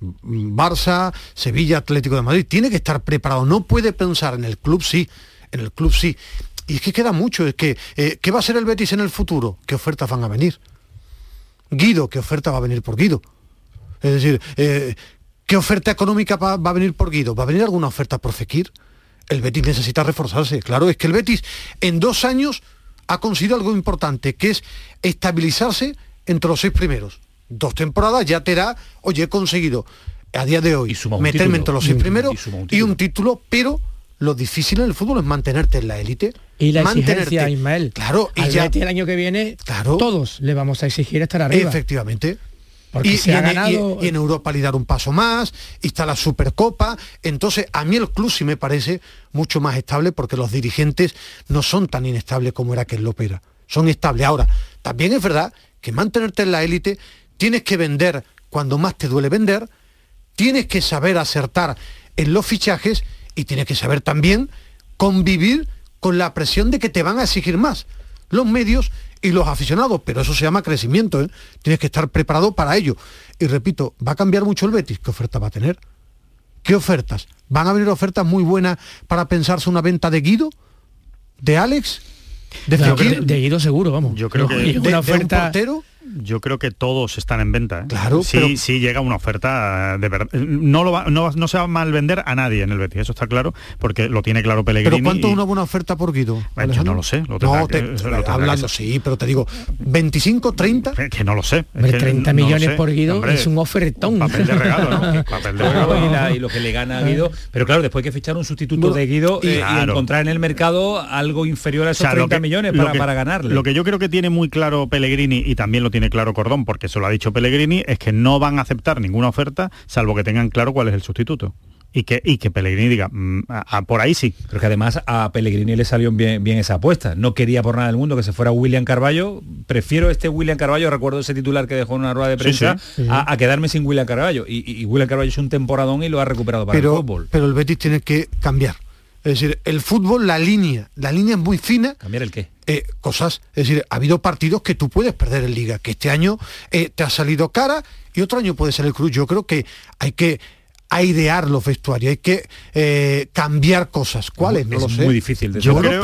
Speaker 6: Barça, Sevilla, Atlético de Madrid. Tiene que estar preparado. No puede pensar en el club sí. En el club sí. Y es que queda mucho. Es que, eh, ¿qué va a ser el Betis en el futuro? ¿Qué ofertas van a venir? Guido, ¿qué oferta va a venir por Guido? Es decir, eh, ¿qué oferta económica va, va a venir por Guido? ¿Va a venir alguna oferta por Fekir? El Betis necesita reforzarse. Claro, es que el Betis en dos años ha conseguido algo importante, que es estabilizarse entre los seis primeros. Dos temporadas ya te da, oye, he conseguido a día de hoy meterme
Speaker 1: título.
Speaker 6: entre los seis
Speaker 1: un-
Speaker 6: primeros
Speaker 1: y un
Speaker 6: y un título, pero lo difícil en el fútbol es mantenerte en la élite.
Speaker 8: Y la
Speaker 6: mantenerte.
Speaker 8: exigencia, Ismael.
Speaker 6: Claro, y
Speaker 8: Al
Speaker 6: ya
Speaker 8: Betis el año que viene,
Speaker 6: Claro.
Speaker 8: todos le vamos a exigir estar arriba.
Speaker 6: Efectivamente.
Speaker 8: Porque
Speaker 6: y,
Speaker 8: se
Speaker 6: y
Speaker 8: ha
Speaker 6: en,
Speaker 8: ganado-
Speaker 6: y- y en Europa le dar un paso más, y está la Supercopa. Entonces, a mí el club sí me parece mucho más estable porque los dirigentes no son tan inestables como era que lo opera. Son estables. Ahora, también es verdad que mantenerte en la élite tienes que vender cuando más te duele vender, tienes que saber acertar en los fichajes y tienes que saber también convivir con la presión de que te van a exigir más los medios y los aficionados, pero eso se llama crecimiento, ¿eh? tienes que estar preparado para ello. Y repito, ¿va a cambiar mucho el Betis? ¿Qué oferta va a tener? ¿Qué ofertas? ¿Van a venir ofertas muy buenas para pensarse una venta de Guido? ¿De Alex? ¿De
Speaker 8: Guido seguro, vamos.
Speaker 7: Yo creo que
Speaker 8: Y
Speaker 6: ¿De-
Speaker 8: una
Speaker 6: de un
Speaker 8: oferta
Speaker 6: portero?
Speaker 7: Yo creo que todos están en venta. ¿eh?
Speaker 6: Claro,
Speaker 7: sí,
Speaker 6: pero-
Speaker 7: sí llega una oferta eh, de verdad. No, lo va- no, no se va a mal vender a nadie en el Betis, eso está claro, porque lo tiene claro Pellegrini.
Speaker 6: ¿Pero cuánto
Speaker 7: y-
Speaker 6: es una buena oferta por Guido?
Speaker 7: Bueno, yo
Speaker 6: Alejandro?
Speaker 7: no lo sé, lo tendrá
Speaker 6: no,
Speaker 7: que-
Speaker 6: te-
Speaker 7: lo tendrá que
Speaker 6: hablando, sí, pero te digo, ¿25, 30?
Speaker 7: Que, que no lo sé. es
Speaker 8: Hombre,
Speaker 7: que
Speaker 8: 30
Speaker 7: no lo
Speaker 8: millones
Speaker 7: sé.
Speaker 8: por Guido
Speaker 7: Hombre,
Speaker 8: es un ofertón.
Speaker 7: Papel de regalo, ¿no? [laughs] Papel de regalo.
Speaker 1: y, la- y lo que le gana a Guido. Pero claro, después hay que fichar un sustituto
Speaker 6: Bueno,
Speaker 1: de Guido
Speaker 7: y-
Speaker 1: eh, y,
Speaker 7: Claro.
Speaker 1: encontrar en el mercado algo inferior a
Speaker 7: O
Speaker 1: esos
Speaker 7: sea, lo
Speaker 1: 30
Speaker 7: que-
Speaker 1: millones
Speaker 7: lo
Speaker 1: para,
Speaker 7: que-
Speaker 1: para ganarle.
Speaker 7: Lo que yo creo que tiene muy claro Pellegrini y también lo tiene claro Cordón, porque eso lo ha dicho Pellegrini, es que no van a aceptar ninguna oferta salvo que tengan claro cuál es el sustituto. Y que, y que Pellegrini diga, "Mm, a- a- por ahí sí.
Speaker 1: Pero que además a Pellegrini le salió bien, bien esa apuesta. No quería por nada del mundo que se fuera William Carballo. Prefiero este William Carballo, recuerdo ese titular que dejó en una rueda de prensa,
Speaker 7: sí.
Speaker 1: A, a quedarme sin William Carballo. Y, William Carballo es un temporadón y lo ha recuperado para el
Speaker 6: pero,
Speaker 1: fútbol.
Speaker 6: pero el Betis tiene que cambiar. Es decir, el fútbol, la línea, la línea es muy fina.
Speaker 1: ¿Cambiar el qué?
Speaker 6: eh, cosas, es decir, ha habido partidos que tú puedes perder en liga, que este año eh, te ha salido cara y otro año puede ser el cruz. Yo creo que hay que airear los vestuarios, hay que eh, cambiar cosas. ¿Cuáles? No
Speaker 1: Es
Speaker 6: lo sé.
Speaker 1: muy difícil de
Speaker 6: Yo creo,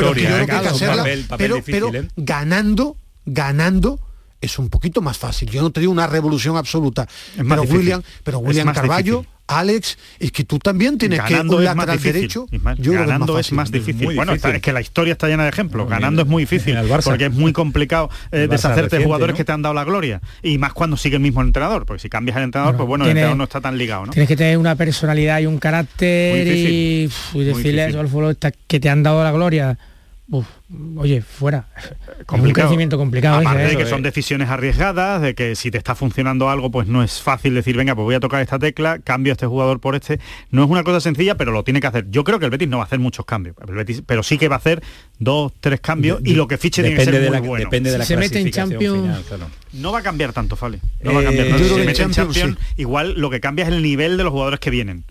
Speaker 1: Pero
Speaker 6: ganando, ganando es un poquito más fácil. Yo no te digo una revolución absoluta,
Speaker 7: más
Speaker 6: pero
Speaker 7: difícil.
Speaker 6: William, pero William Carballo,
Speaker 7: difícil.
Speaker 6: Alex, es que tú también tienes
Speaker 7: ganando
Speaker 6: que un lateral
Speaker 7: difícil.
Speaker 6: derecho. Yo creo que es
Speaker 7: ganando
Speaker 6: más
Speaker 7: es más difícil. bueno, está- es que la historia está llena de ejemplos. ganando es muy difícil.
Speaker 1: el Barça.
Speaker 7: Porque es muy complicado eh, deshacerte de jugadores
Speaker 1: ¿no?
Speaker 7: que te han dado la gloria. Y más cuando sigue el mismo entrenador. Porque si cambias el entrenador, pues bueno, el entrenador no está tan ligado, ¿no?
Speaker 8: Tienes que tener una personalidad y un carácter y, y decirle al futbolista que te han dado la gloria. Uf, oye, fuera. [laughs] Es un
Speaker 7: complicado.
Speaker 8: crecimiento complicado.
Speaker 7: Aparte
Speaker 8: ¿eh?
Speaker 7: de que
Speaker 1: Eso
Speaker 7: son
Speaker 1: es.
Speaker 7: decisiones arriesgadas, de que si te está funcionando algo, pues no es fácil decir, venga, pues voy a tocar esta tecla, cambio a este jugador por este. No es una cosa sencilla, pero lo tiene que hacer. Yo creo que el Betis no va a hacer muchos cambios, el Betis- pero sí que va a hacer dos, tres cambios y lo que fiche tiene que ser
Speaker 1: de
Speaker 7: muy
Speaker 1: la,
Speaker 7: bueno.
Speaker 1: depende de
Speaker 8: Si
Speaker 1: la
Speaker 8: se mete en
Speaker 1: clasificación
Speaker 8: Champions-
Speaker 1: final, claro.
Speaker 7: No va a cambiar tanto, Fali. No va a
Speaker 1: Eh,
Speaker 7: cambiar. tanto. Si
Speaker 1: que
Speaker 7: se mete en
Speaker 6: Champions,
Speaker 7: Champions, igual lo que cambia es el nivel de los jugadores que vienen.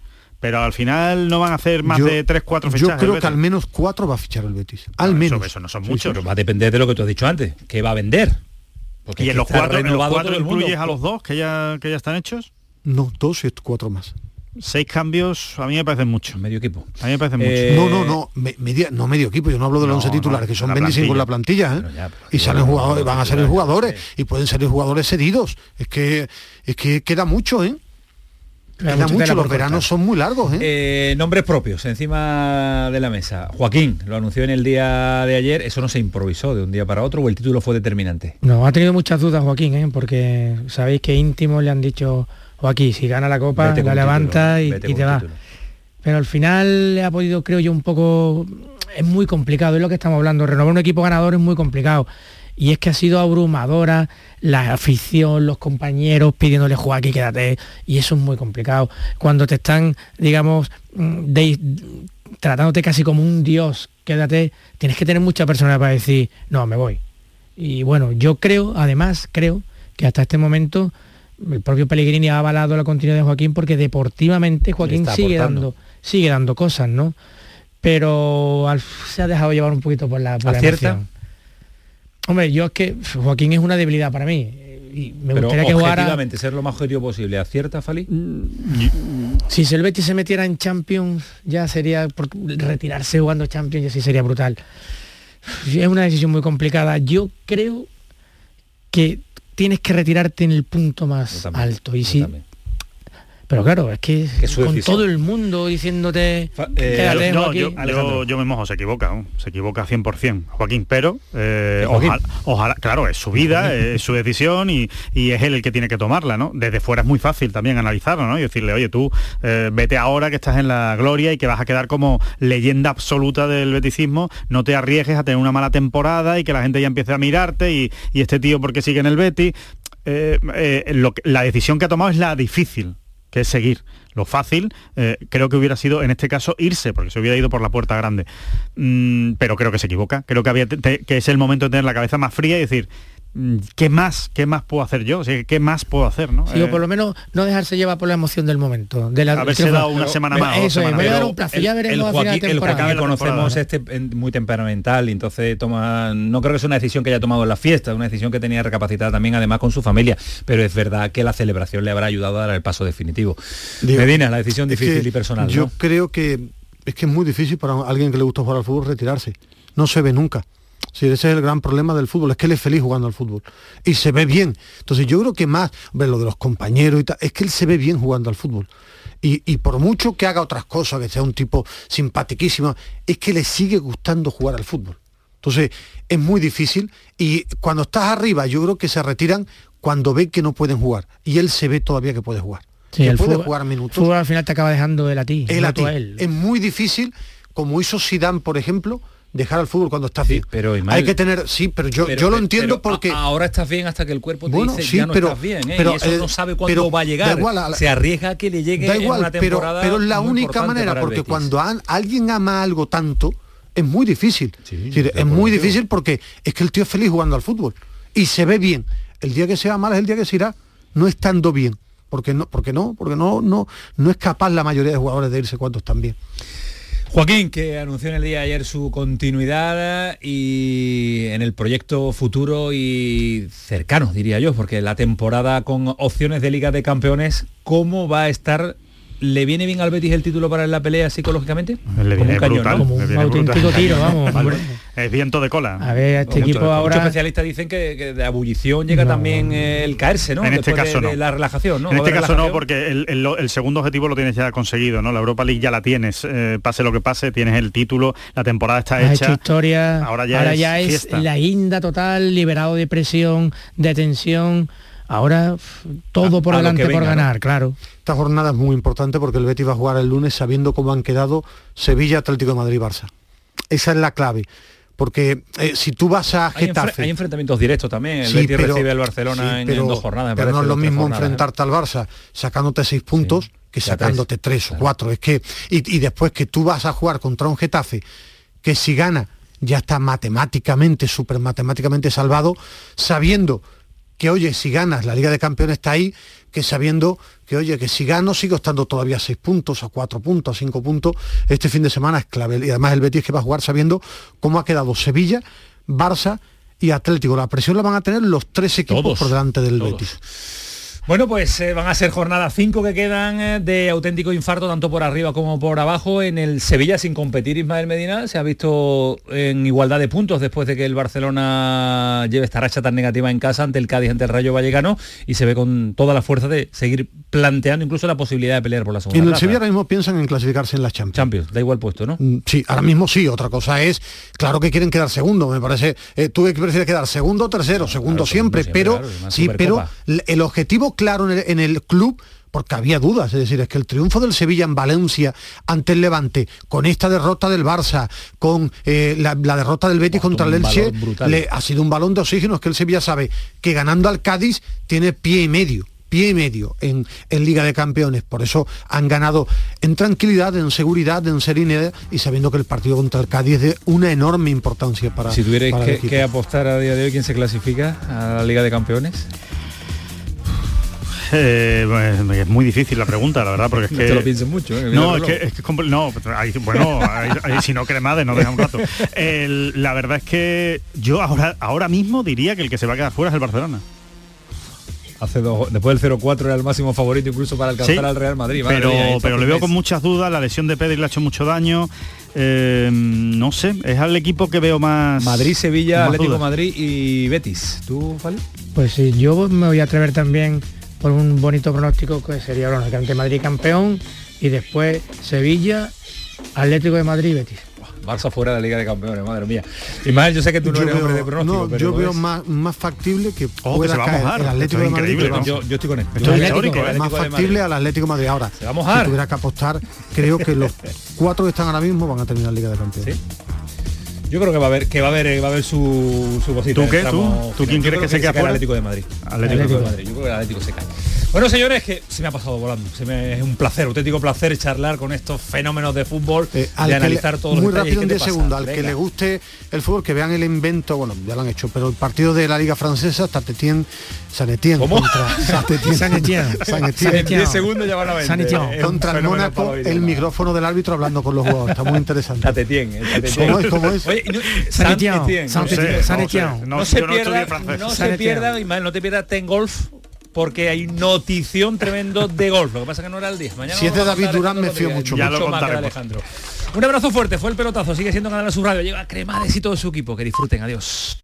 Speaker 7: Pero al final no van a hacer más
Speaker 6: Yo-
Speaker 7: de tres, cuatro
Speaker 6: Yo
Speaker 7: fichajes.
Speaker 6: creo
Speaker 7: el
Speaker 6: que al menos cuatro va a fichar el Betis. Al menos.
Speaker 7: Eso, no son
Speaker 6: Sí,
Speaker 7: muchos.
Speaker 1: Pero va a depender de lo que tú has dicho antes, que va a vender. Porque
Speaker 7: Y en los cuatro, en los incluyes a los dos que ya, que ya están hechos.
Speaker 6: No, dos y cuatro más.
Speaker 7: Seis cambios a mí me parecen mucho.
Speaker 1: Medio equipo.
Speaker 7: A mí me parecen
Speaker 1: Eh,
Speaker 6: No, no, no, me- media- no medio equipo, yo no hablo de los
Speaker 7: No,
Speaker 6: 11 titulares,
Speaker 7: no,
Speaker 6: que son
Speaker 7: la
Speaker 6: 25 en la plantilla, ¿eh?
Speaker 1: Pero ya, pero
Speaker 6: y salen jugadores, van a salir jugadores, y pueden salir jugadores cedidos. Es que, es que queda mucho, ¿eh?
Speaker 8: Queda mucho
Speaker 6: los veranos son muy largos, ¿eh?
Speaker 1: Eh, nombres propios encima de la mesa. Joaquín lo anunció en el día de ayer. Eso no se improvisó de un día para otro o el título fue determinante.
Speaker 8: No, ha tenido muchas dudas Joaquín, ¿eh? porque sabéis que íntimos le han dicho, Joaquín, si gana la copa, la levanta
Speaker 1: título,
Speaker 8: y,
Speaker 1: vete
Speaker 8: y te va.
Speaker 1: título.
Speaker 8: Pero al final le ha podido, creo yo, un poco... Es muy complicado, es lo que estamos hablando. Renovar un equipo ganador es muy complicado. Y es que ha sido abrumadora la afición, los compañeros pidiéndole Joaquín, quédate. Y eso es muy complicado. Cuando te están, digamos, mm, de- tratándote casi como un dios, quédate, tienes que tener mucha personalidad para decir, no, me voy. Y bueno, yo creo, además, creo que hasta este momento el propio Pellegrini ha avalado la continuidad de Joaquín porque deportivamente Joaquín sigue dando, sigue dando cosas, ¿no? Pero al- se ha dejado llevar un poquito por la, por la emoción. Hombre, yo es que Joaquín es una debilidad para mí. Y me
Speaker 1: Pero
Speaker 8: gustaría que jugara.
Speaker 1: ser lo más objetivo posible. ¿Acierta, Fali?
Speaker 8: Si el Betis se metiera en Champions, ya sería por retirarse jugando Champions, ya sí sería brutal. Es una decisión muy complicada. Yo creo que tienes que retirarte en el punto más alto. Y si. Pero claro, es que, con todo el mundo diciéndote...
Speaker 7: Eh, yo, me mojo, se equivoca, se equivoca 100%, Joaquín, pero eh, ojalá, claro, es su vida, es su decisión y, es él el que tiene que tomarla, ¿no? Desde fuera es muy fácil también analizarlo, ¿no? Y decirle, oye, tú eh, vete ahora que estás en la gloria y que vas a quedar como leyenda absoluta del beticismo, no te arriesgues a tener una mala temporada y que la gente ya empiece a mirarte y, este tío porque sigue en el Betis. la decisión que ha tomado es la difícil, que es seguir. Lo fácil eh, creo que hubiera sido en este caso irse, porque se hubiera ido por la puerta grande. Mm, pero creo que se equivoca. Creo que, es el momento de tener la cabeza más fría y decir, ¿qué más? ¿Qué más puedo hacer yo? ¿Qué más puedo hacer? ¿no?
Speaker 8: Sí, o por lo menos no dejarse llevar por la emoción del momento. De la,
Speaker 7: Haberse dado una semana más.
Speaker 8: Eso es, voy a dar un plazo, ya veremos
Speaker 1: el, el Joaquín que conocemos este muy temperamental y entonces toma, no creo que sea una decisión que haya tomado en la fiesta, una decisión que tenía recapacitada también además con su familia, pero es verdad que la celebración le habrá ayudado a dar el paso definitivo. Medina, la decisión difícil y personal.
Speaker 6: Yo creo que es que es muy difícil para alguien que le gusta jugar al fútbol retirarse. No se ve nunca. Sí, ese es el gran problema del fútbol, es que él es feliz jugando al fútbol. Y se ve bien. Entonces yo creo que más, ver lo de los compañeros y tal, es que él se ve bien jugando al fútbol. Y, por mucho que haga otras cosas, que sea un tipo simpatiquísimo, es que le sigue gustando jugar al fútbol. Entonces es muy difícil y cuando estás arriba yo creo que se retiran cuando ve que no pueden jugar. Y él se ve todavía que puede jugar.
Speaker 8: Sí, que puede jugar minutos. Fútbol al final te acaba dejando él a ti.
Speaker 6: Él a ti. él. Es muy difícil, como hizo Sidán, por ejemplo, dejar al fútbol cuando estás bien. pero hay que tener, sí, pero yo, yo lo entiendo porque
Speaker 1: ahora estás bien hasta que el cuerpo te dice ya no estás bien, ¿eh? pero, y eso no sabe cuándo va a llegar. se arriesga a que le llegue da igual,
Speaker 6: temporada pero, es la única manera porque cuando alguien ama algo tanto es muy difícil. es muy difícil porque es que el tío es feliz jugando al fútbol y se ve bien. El día que sea mal es el día que se irá no estando bien. Porque no, porque no, porque no, no, no es capaz la mayoría de jugadores de irse cuando están bien.
Speaker 1: Joaquín, que anunció en el día de ayer su continuidad y en el proyecto futuro y cercano, diría yo, porque la temporada con opciones de Liga de Campeones, ¿cómo va a estar ¿Le viene bien al Betis el título para la pelea psicológicamente?
Speaker 7: Le viene
Speaker 8: como
Speaker 7: un
Speaker 8: Como un auténtico tiro, vamos. [laughs]
Speaker 7: Es viento de cola.
Speaker 8: A ver, este equipo ahora...
Speaker 1: Muchos especialistas dicen que, de abullición llega también el caerse, ¿no?
Speaker 7: En este caso
Speaker 1: de, la relajación, ¿no?
Speaker 7: En este caso no, porque el, segundo objetivo lo tienes ya conseguido, ¿no? La Europa League ya la tienes. Eh, pase lo que pase, tienes el título, la temporada está hecha.
Speaker 8: historia. Ahora ya, es, la guinda total, liberado de presión, de tensión Ahora todo por delante por ganar, claro.
Speaker 6: Esta jornada es muy importante porque el Betis va a jugar el lunes sabiendo cómo han quedado Sevilla, Atlético de Madrid, Barça. Esa es la clave. Porque eh, si tú vas a Getafe...
Speaker 1: Hay, enfrentamientos directos también. El Betis recibe al Barcelona en, dos jornadas.
Speaker 6: Pero no es lo mismo enfrentarte al Barça sacándote seis puntos que sacándote tres, o cuatro. Es que y, y después que tú vas a jugar contra un Getafe que si gana ya está matemáticamente, súper matemáticamente salvado, sabiendo que oye, si ganas, la Liga de Campeones está ahí, que sabiendo que oye, que si gano sigo estando todavía a seis puntos, a cuatro puntos, a cinco puntos, este fin de semana es clave. Y además el Betis que va a jugar sabiendo cómo ha quedado Sevilla, Barça y Atlético. La presión la van a tener los tres equipos por delante del Betis.
Speaker 1: Bueno, pues eh, van a ser jornadas 5 que quedan eh, de auténtico infarto, tanto por arriba como por abajo. En el Sevilla, sin competir Ismael Medina, se ha visto en igualdad de puntos después de que el Barcelona lleve esta racha tan negativa en casa ante el Cádiz, ante el Rayo Vallecano, y se ve con toda la fuerza de seguir planteando incluso la posibilidad de pelear por la segunda.
Speaker 6: En el Sevilla ahora mismo piensan en clasificarse en la Champions.
Speaker 1: Champions, da igual puesto, ¿no?
Speaker 6: Mm, sí, ahora mismo sí. Otra cosa es, claro que quieren quedar segundo, me parece. Eh, tú prefieres quedar segundo o tercero, segundo siempre, pero sí, pero el objetivo claro en el, club porque había dudas, es decir, es que el triunfo del Sevilla en Valencia ante el Levante, con esta derrota del Barça, con eh, la, derrota del Betis contra el Elche, le, ha sido un balón de oxígeno, es que el Sevilla sabe que ganando al Cádiz tiene pie y medio pie y medio en, Liga de Campeones. Por eso han ganado en tranquilidad, en seguridad, en serenidad y sabiendo que el partido contra el Cádiz es de una enorme importancia para
Speaker 1: Si tuvierais que, apostar a día de hoy, ¿quién se clasifica a la Liga de Campeones?
Speaker 7: Eh, es muy difícil la pregunta, la verdad, porque es [laughs] que...
Speaker 1: te lo pienses mucho,
Speaker 7: ¿eh? No, es que, no, bueno, si no cremades, no deja un rato. la verdad es que yo ahora, ahora mismo diría que el que se va a quedar fuera es el Barcelona.
Speaker 1: Hace dos, después del 0-4 era el máximo favorito incluso para alcanzar al Real Madrid.
Speaker 7: pero, pero le veo con muchas dudas, la lesión de Pedri le ha hecho mucho daño. Eh, no sé, es al equipo que veo más.
Speaker 1: Madrid, Sevilla, Atlético Madrid y Betis. ¿Tú, Fali?
Speaker 8: Pues sí, yo me voy a atrever también por un bonito pronóstico que sería bueno, el ante Madrid campeón y después Sevilla, Atlético de Madrid y Betis.
Speaker 1: Barça fuera de la Liga de Campeones, madre mía. Ismael, yo sé que tú no eres hombre de pronóstico,
Speaker 6: no, yo veo más, más factible que pueda caer el Atlético de Madrid.
Speaker 1: Yo, yo, estoy con él.
Speaker 6: Esto es histórico, más factible al Atlético de Madrid. Ahora,
Speaker 1: Se va a mojar.
Speaker 6: si tuviera que apostar, creo que los cuatro que están ahora mismo van a terminar la Liga de Campeones.
Speaker 1: ¿Sí? Yo creo que va a haber que va a haber va a haber su su cosita.
Speaker 7: ¿Tú qué? ¿Tú? ¿Tú quién quieres que se quede
Speaker 1: el Atlético de Madrid?
Speaker 7: Atlético,
Speaker 1: Atlético de Madrid. Yo creo que el Atlético se cae. Bueno, señores, que se me ha pasado volando. Se me, es un placer, auténtico placer charlar con estos fenómenos de fútbol,
Speaker 6: Eh, al
Speaker 1: de
Speaker 6: que
Speaker 1: analizar
Speaker 6: le-
Speaker 1: todos los
Speaker 6: muy
Speaker 1: detalles.
Speaker 6: rápido en
Speaker 1: ¿Qué te
Speaker 6: 10
Speaker 1: pasa?
Speaker 6: segundos al que
Speaker 1: Venga.
Speaker 6: le guste el fútbol que vean el invento bueno ya lo han hecho pero el partido de la liga francesa Satetien Sanetien
Speaker 1: ¿Cómo?
Speaker 6: contra Saint-Étienne.
Speaker 8: Saint-Étienne. [laughs]
Speaker 6: Saint-Étienne.
Speaker 1: En 10 segundos ya van a ver.
Speaker 8: Saint-Étienne.
Speaker 6: contra el Mónaco el micrófono del árbitro hablando con los jugadores está muy interesante
Speaker 1: Satetien, Satetien.
Speaker 6: ¿Cómo es? ¿Cómo es?
Speaker 1: Oye, no, se pierda, no se pierda, no te pierdas Ten Golf porque hay notición tremendo de golf. Lo que pasa es que no era el día. Mañana
Speaker 6: Si es de David Durán, me fío mucho
Speaker 7: Ya
Speaker 1: Mucho
Speaker 7: lo
Speaker 1: más. Alejandro. Un abrazo fuerte, fue el pelotazo, sigue siendo Canal Sur Radio. Llega Cremades y todo su equipo. Que disfruten, adiós.